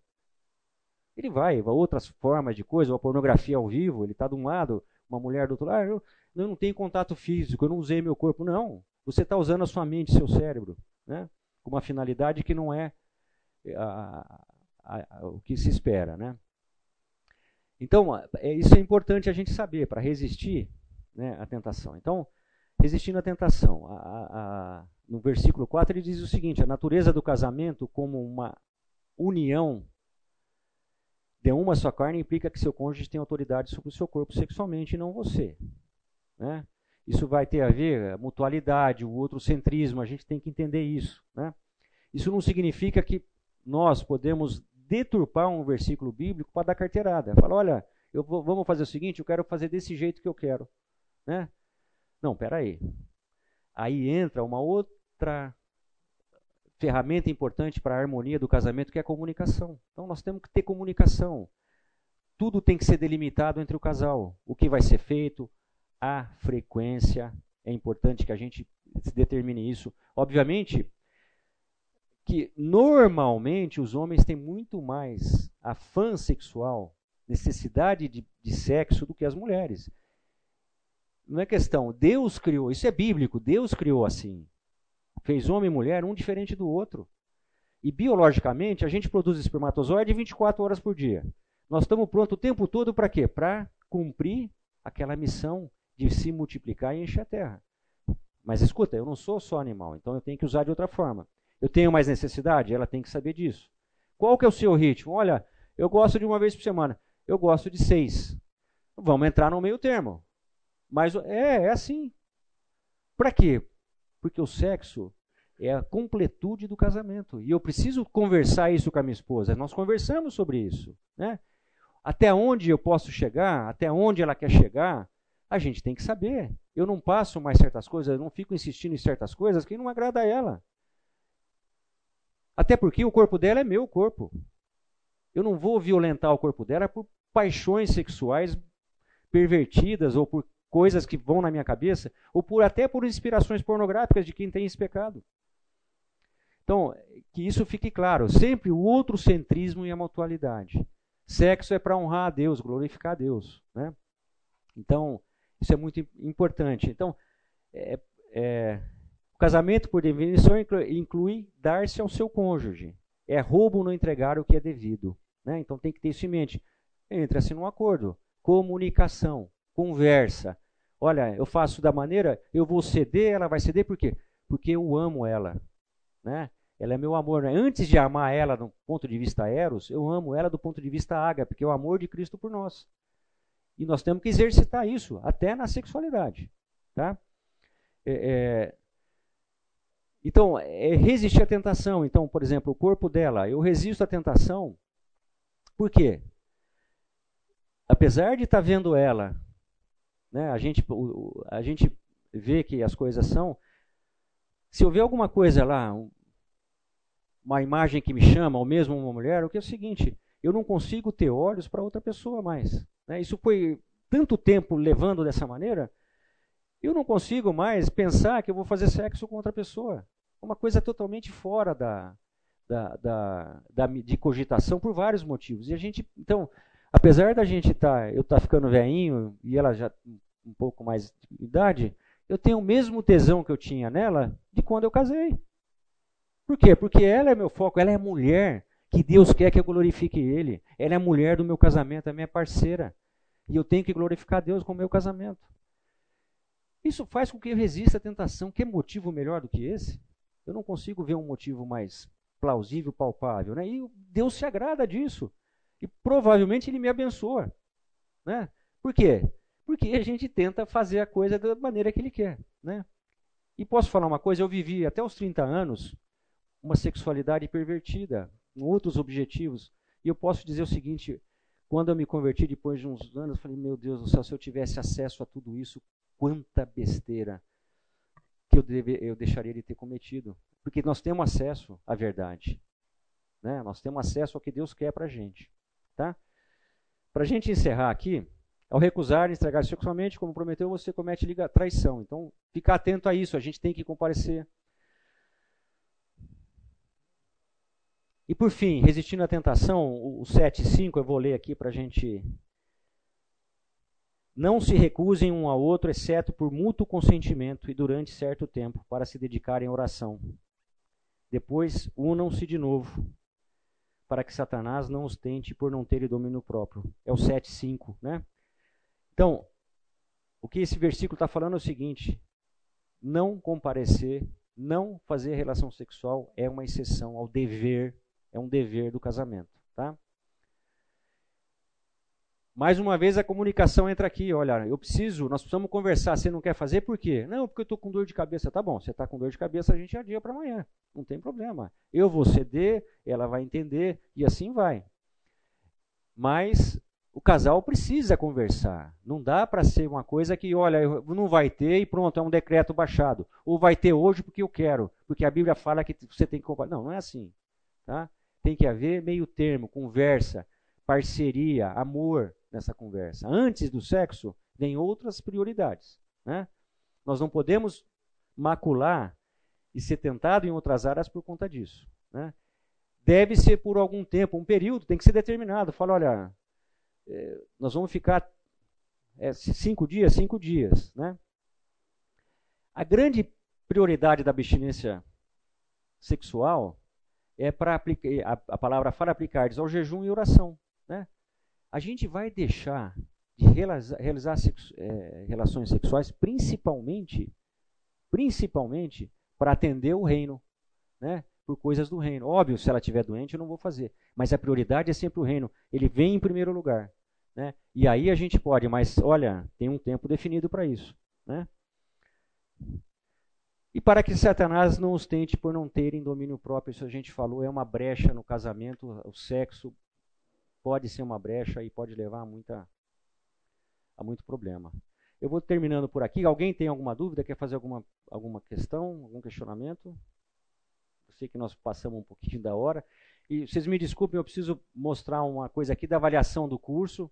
Ele vai, outras formas de coisa, a pornografia ao vivo, ele está de um lado, uma mulher do outro lado, eu, eu não tenho contato físico, eu não usei meu corpo. Não, você está usando a sua mente, seu cérebro, né? com uma finalidade que não é a, a, a, o que se espera. Né? Então, é, isso é importante a gente saber para resistir né, à tentação. Então, resistindo à tentação, no versículo 4 ele diz o seguinte: a natureza do casamento como uma união de uma só carne implica que seu cônjuge tem autoridade sobre o seu corpo sexualmente e não você. Né? Isso vai ter a ver a mutualidade, o outro centrismo, a gente tem que entender isso. Né? Isso não significa que nós podemos deturpar um versículo bíblico para dar carteirada. Fala, olha, eu vou, vamos fazer o seguinte, eu quero fazer desse jeito que eu quero. Né? Não, peraí. Aí entra uma outra ferramenta importante para a harmonia do casamento, que é a comunicação. Então nós temos que ter comunicação. Tudo tem que ser delimitado entre o casal. O que vai ser feito, a frequência. É importante que a gente determine isso. Obviamente que normalmente os homens têm muito mais afã sexual, necessidade de, de sexo do que as mulheres. Não é questão, Deus criou, isso é bíblico, Deus criou assim. Fez homem e mulher, um diferente do outro. E biologicamente, a gente produz espermatozoide 24 horas por dia. Nós estamos prontos o tempo todo para quê? Para cumprir aquela missão de se multiplicar e encher a terra. Mas escuta, eu não sou só animal, então eu tenho que usar de outra forma. Eu tenho mais necessidade? Ela tem que saber disso. Qual que é o seu ritmo? Olha, eu gosto de uma vez por semana. Eu gosto de seis. Vamos entrar no meio termo. Mas é, é assim. Para quê? Porque o sexo é a completude do casamento. E eu preciso conversar isso com a minha esposa. Nós conversamos sobre isso. Né? Até onde eu posso chegar, até onde ela quer chegar, a gente tem que saber. Eu não passo mais certas coisas, eu não fico insistindo em certas coisas que não agrada a ela. Até porque o corpo dela é meu corpo. Eu não vou violentar o corpo dela por paixões sexuais pervertidas ou por coisas que vão na minha cabeça, ou por até por inspirações pornográficas de quem tem esse pecado. Então, que isso fique claro, sempre o outro centrismo e a mutualidade. Sexo é para honrar a Deus, glorificar a Deus, né? Então, isso é muito importante. Então, é, é, o casamento, por definição, inclui, dar-se ao seu cônjuge. É roubo não entregar o que é devido. Né? Então, tem que ter isso em mente. Entra-se num acordo. Comunicação, conversa. Olha, eu faço da maneira, eu vou ceder, ela vai ceder, por quê? Porque eu amo ela. Né? Ela é meu amor. Né? Antes de amar ela do ponto de vista eros, eu amo ela do ponto de vista ágape, porque é o amor de Cristo por nós. E nós temos que exercitar isso, até na sexualidade. Tá? É, é... Então, é resistir à tentação. Então, por exemplo, o corpo dela, eu resisto à tentação. Por quê? Apesar de estar tá vendo ela, né, a, gente, a gente vê que as coisas são. Se eu ver alguma coisa lá, uma imagem que me chama, ou mesmo uma mulher, o que é o seguinte: eu não consigo ter olhos para outra pessoa mais. Né? Isso foi tanto tempo levando dessa maneira, eu não consigo mais pensar que eu vou fazer sexo com outra pessoa. Uma coisa totalmente fora da, da, da, da de cogitação por vários motivos. E a gente, então, apesar da gente estar, tá, eu estar tá ficando velhinho e ela já um pouco mais de idade, eu tenho o mesmo tesão que eu tinha nela de quando eu casei. Por quê? Porque ela é meu foco, ela é mulher que Deus quer que eu glorifique Ele. Ela é a mulher do meu casamento, é minha parceira. E eu tenho que glorificar Deus com o meu casamento. Isso faz com que eu resista à tentação. Que motivo melhor do que esse? Eu não consigo ver um motivo mais plausível, palpável. Né? E Deus se agrada disso. E provavelmente Ele me abençoa. Né? Por quê? Porque a gente tenta fazer a coisa da maneira que Ele quer. Né? E posso falar uma coisa? Eu vivi até os 30 anos uma sexualidade pervertida com outros objetivos. E eu posso dizer o seguinte: quando eu me converti depois de uns anos, eu falei, meu Deus do céu, se eu tivesse acesso a tudo isso, quanta besteira que eu, deve, eu deixaria de ter cometido. Porque nós temos acesso à verdade. Né? Nós temos acesso ao que Deus quer para a gente. Tá? Para a gente encerrar aqui, ao recusar entregar sexualmente, como prometeu, você comete traição. Então, fica atento a isso. A gente tem que comparecer E por fim, resistindo à tentação, o 7.5 eu vou ler aqui para a gente. Não se recusem um ao outro, exceto por mútuo consentimento e durante certo tempo, para se dedicarem à oração. Depois, unam-se de novo, para que Satanás não os tente por não terem domínio próprio. É o 7.5, né? Então, o que esse versículo está falando é o seguinte: não comparecer, não fazer relação sexual é uma exceção ao dever é um dever do casamento, tá? Mais uma vez a comunicação entra aqui, olha, eu preciso, nós precisamos conversar, você não quer fazer por quê? Não, porque eu estou com dor de cabeça, tá bom, você está com dor de cabeça, a gente adia para amanhã, não tem problema. Eu vou ceder, ela vai entender e assim vai. Mas o casal precisa conversar, não dá para ser uma coisa que, olha, não vai ter e pronto, é um decreto baixado. Ou vai ter hoje porque eu quero, porque a Bíblia fala que você tem que comprar. Não, não é assim, tá? Tem que haver meio termo, conversa, parceria, amor nessa conversa. Antes do sexo, vem outras prioridades. Né? Nós não podemos macular e ser tentado em outras áreas por conta disso. Né? Deve ser por algum tempo, um período, tem que ser determinado. Fala, olha, nós vamos ficar é, cinco dias, cinco dias. Né? A grande prioridade da abstinência sexual é para aplicar, a, a, palavra para aplicar diz ao jejum e oração. Né? A gente vai deixar de realizar, realizar é, relações sexuais principalmente, principalmente para atender o reino, né? Por coisas do reino. Óbvio, se ela estiver doente, eu não vou fazer. Mas a prioridade é sempre o reino. Ele vem em primeiro lugar. Né? E aí a gente pode, mas olha, tem um tempo definido para isso. Né? E para que Satanás não os tente por não terem domínio próprio, isso a gente falou, é uma brecha no casamento, o sexo pode ser uma brecha e pode levar a, muita, a muito problema. Eu vou terminando por aqui. Alguém tem alguma dúvida? Quer fazer alguma, alguma questão, algum questionamento? Sei que nós passamos um pouquinho da hora. E vocês me desculpem, eu preciso mostrar uma coisa aqui da avaliação do curso.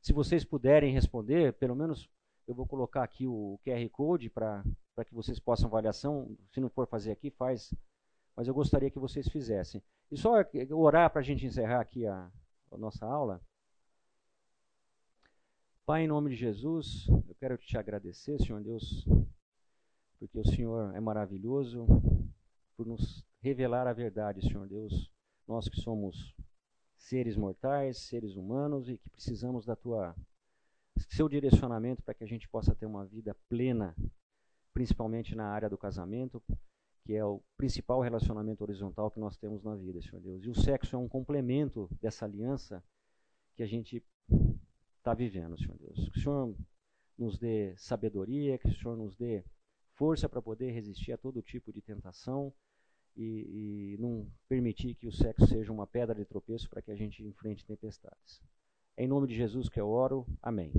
Se vocês puderem responder, pelo menos eu vou colocar aqui o QR Code para que vocês possam avaliação. Se não for fazer aqui, faz. Mas eu gostaria que vocês fizessem. E só orar para a gente encerrar aqui a, a nossa aula. Pai, em nome de Jesus, eu quero te agradecer, Senhor Deus, porque o Senhor é maravilhoso, por nos revelar a verdade, Senhor Deus. Nós que somos seres mortais, seres humanos e que precisamos da tua seu direcionamento para que a gente possa ter uma vida plena, principalmente na área do casamento, que é o principal relacionamento horizontal que nós temos na vida, Senhor Deus. E o sexo é um complemento dessa aliança que a gente está vivendo, Senhor Deus. Que o Senhor nos dê sabedoria, que o Senhor nos dê força para poder resistir a todo tipo de tentação e, e não permitir que o sexo seja uma pedra de tropeço para que a gente enfrente tempestades. Em nome de Jesus que eu oro. Amém.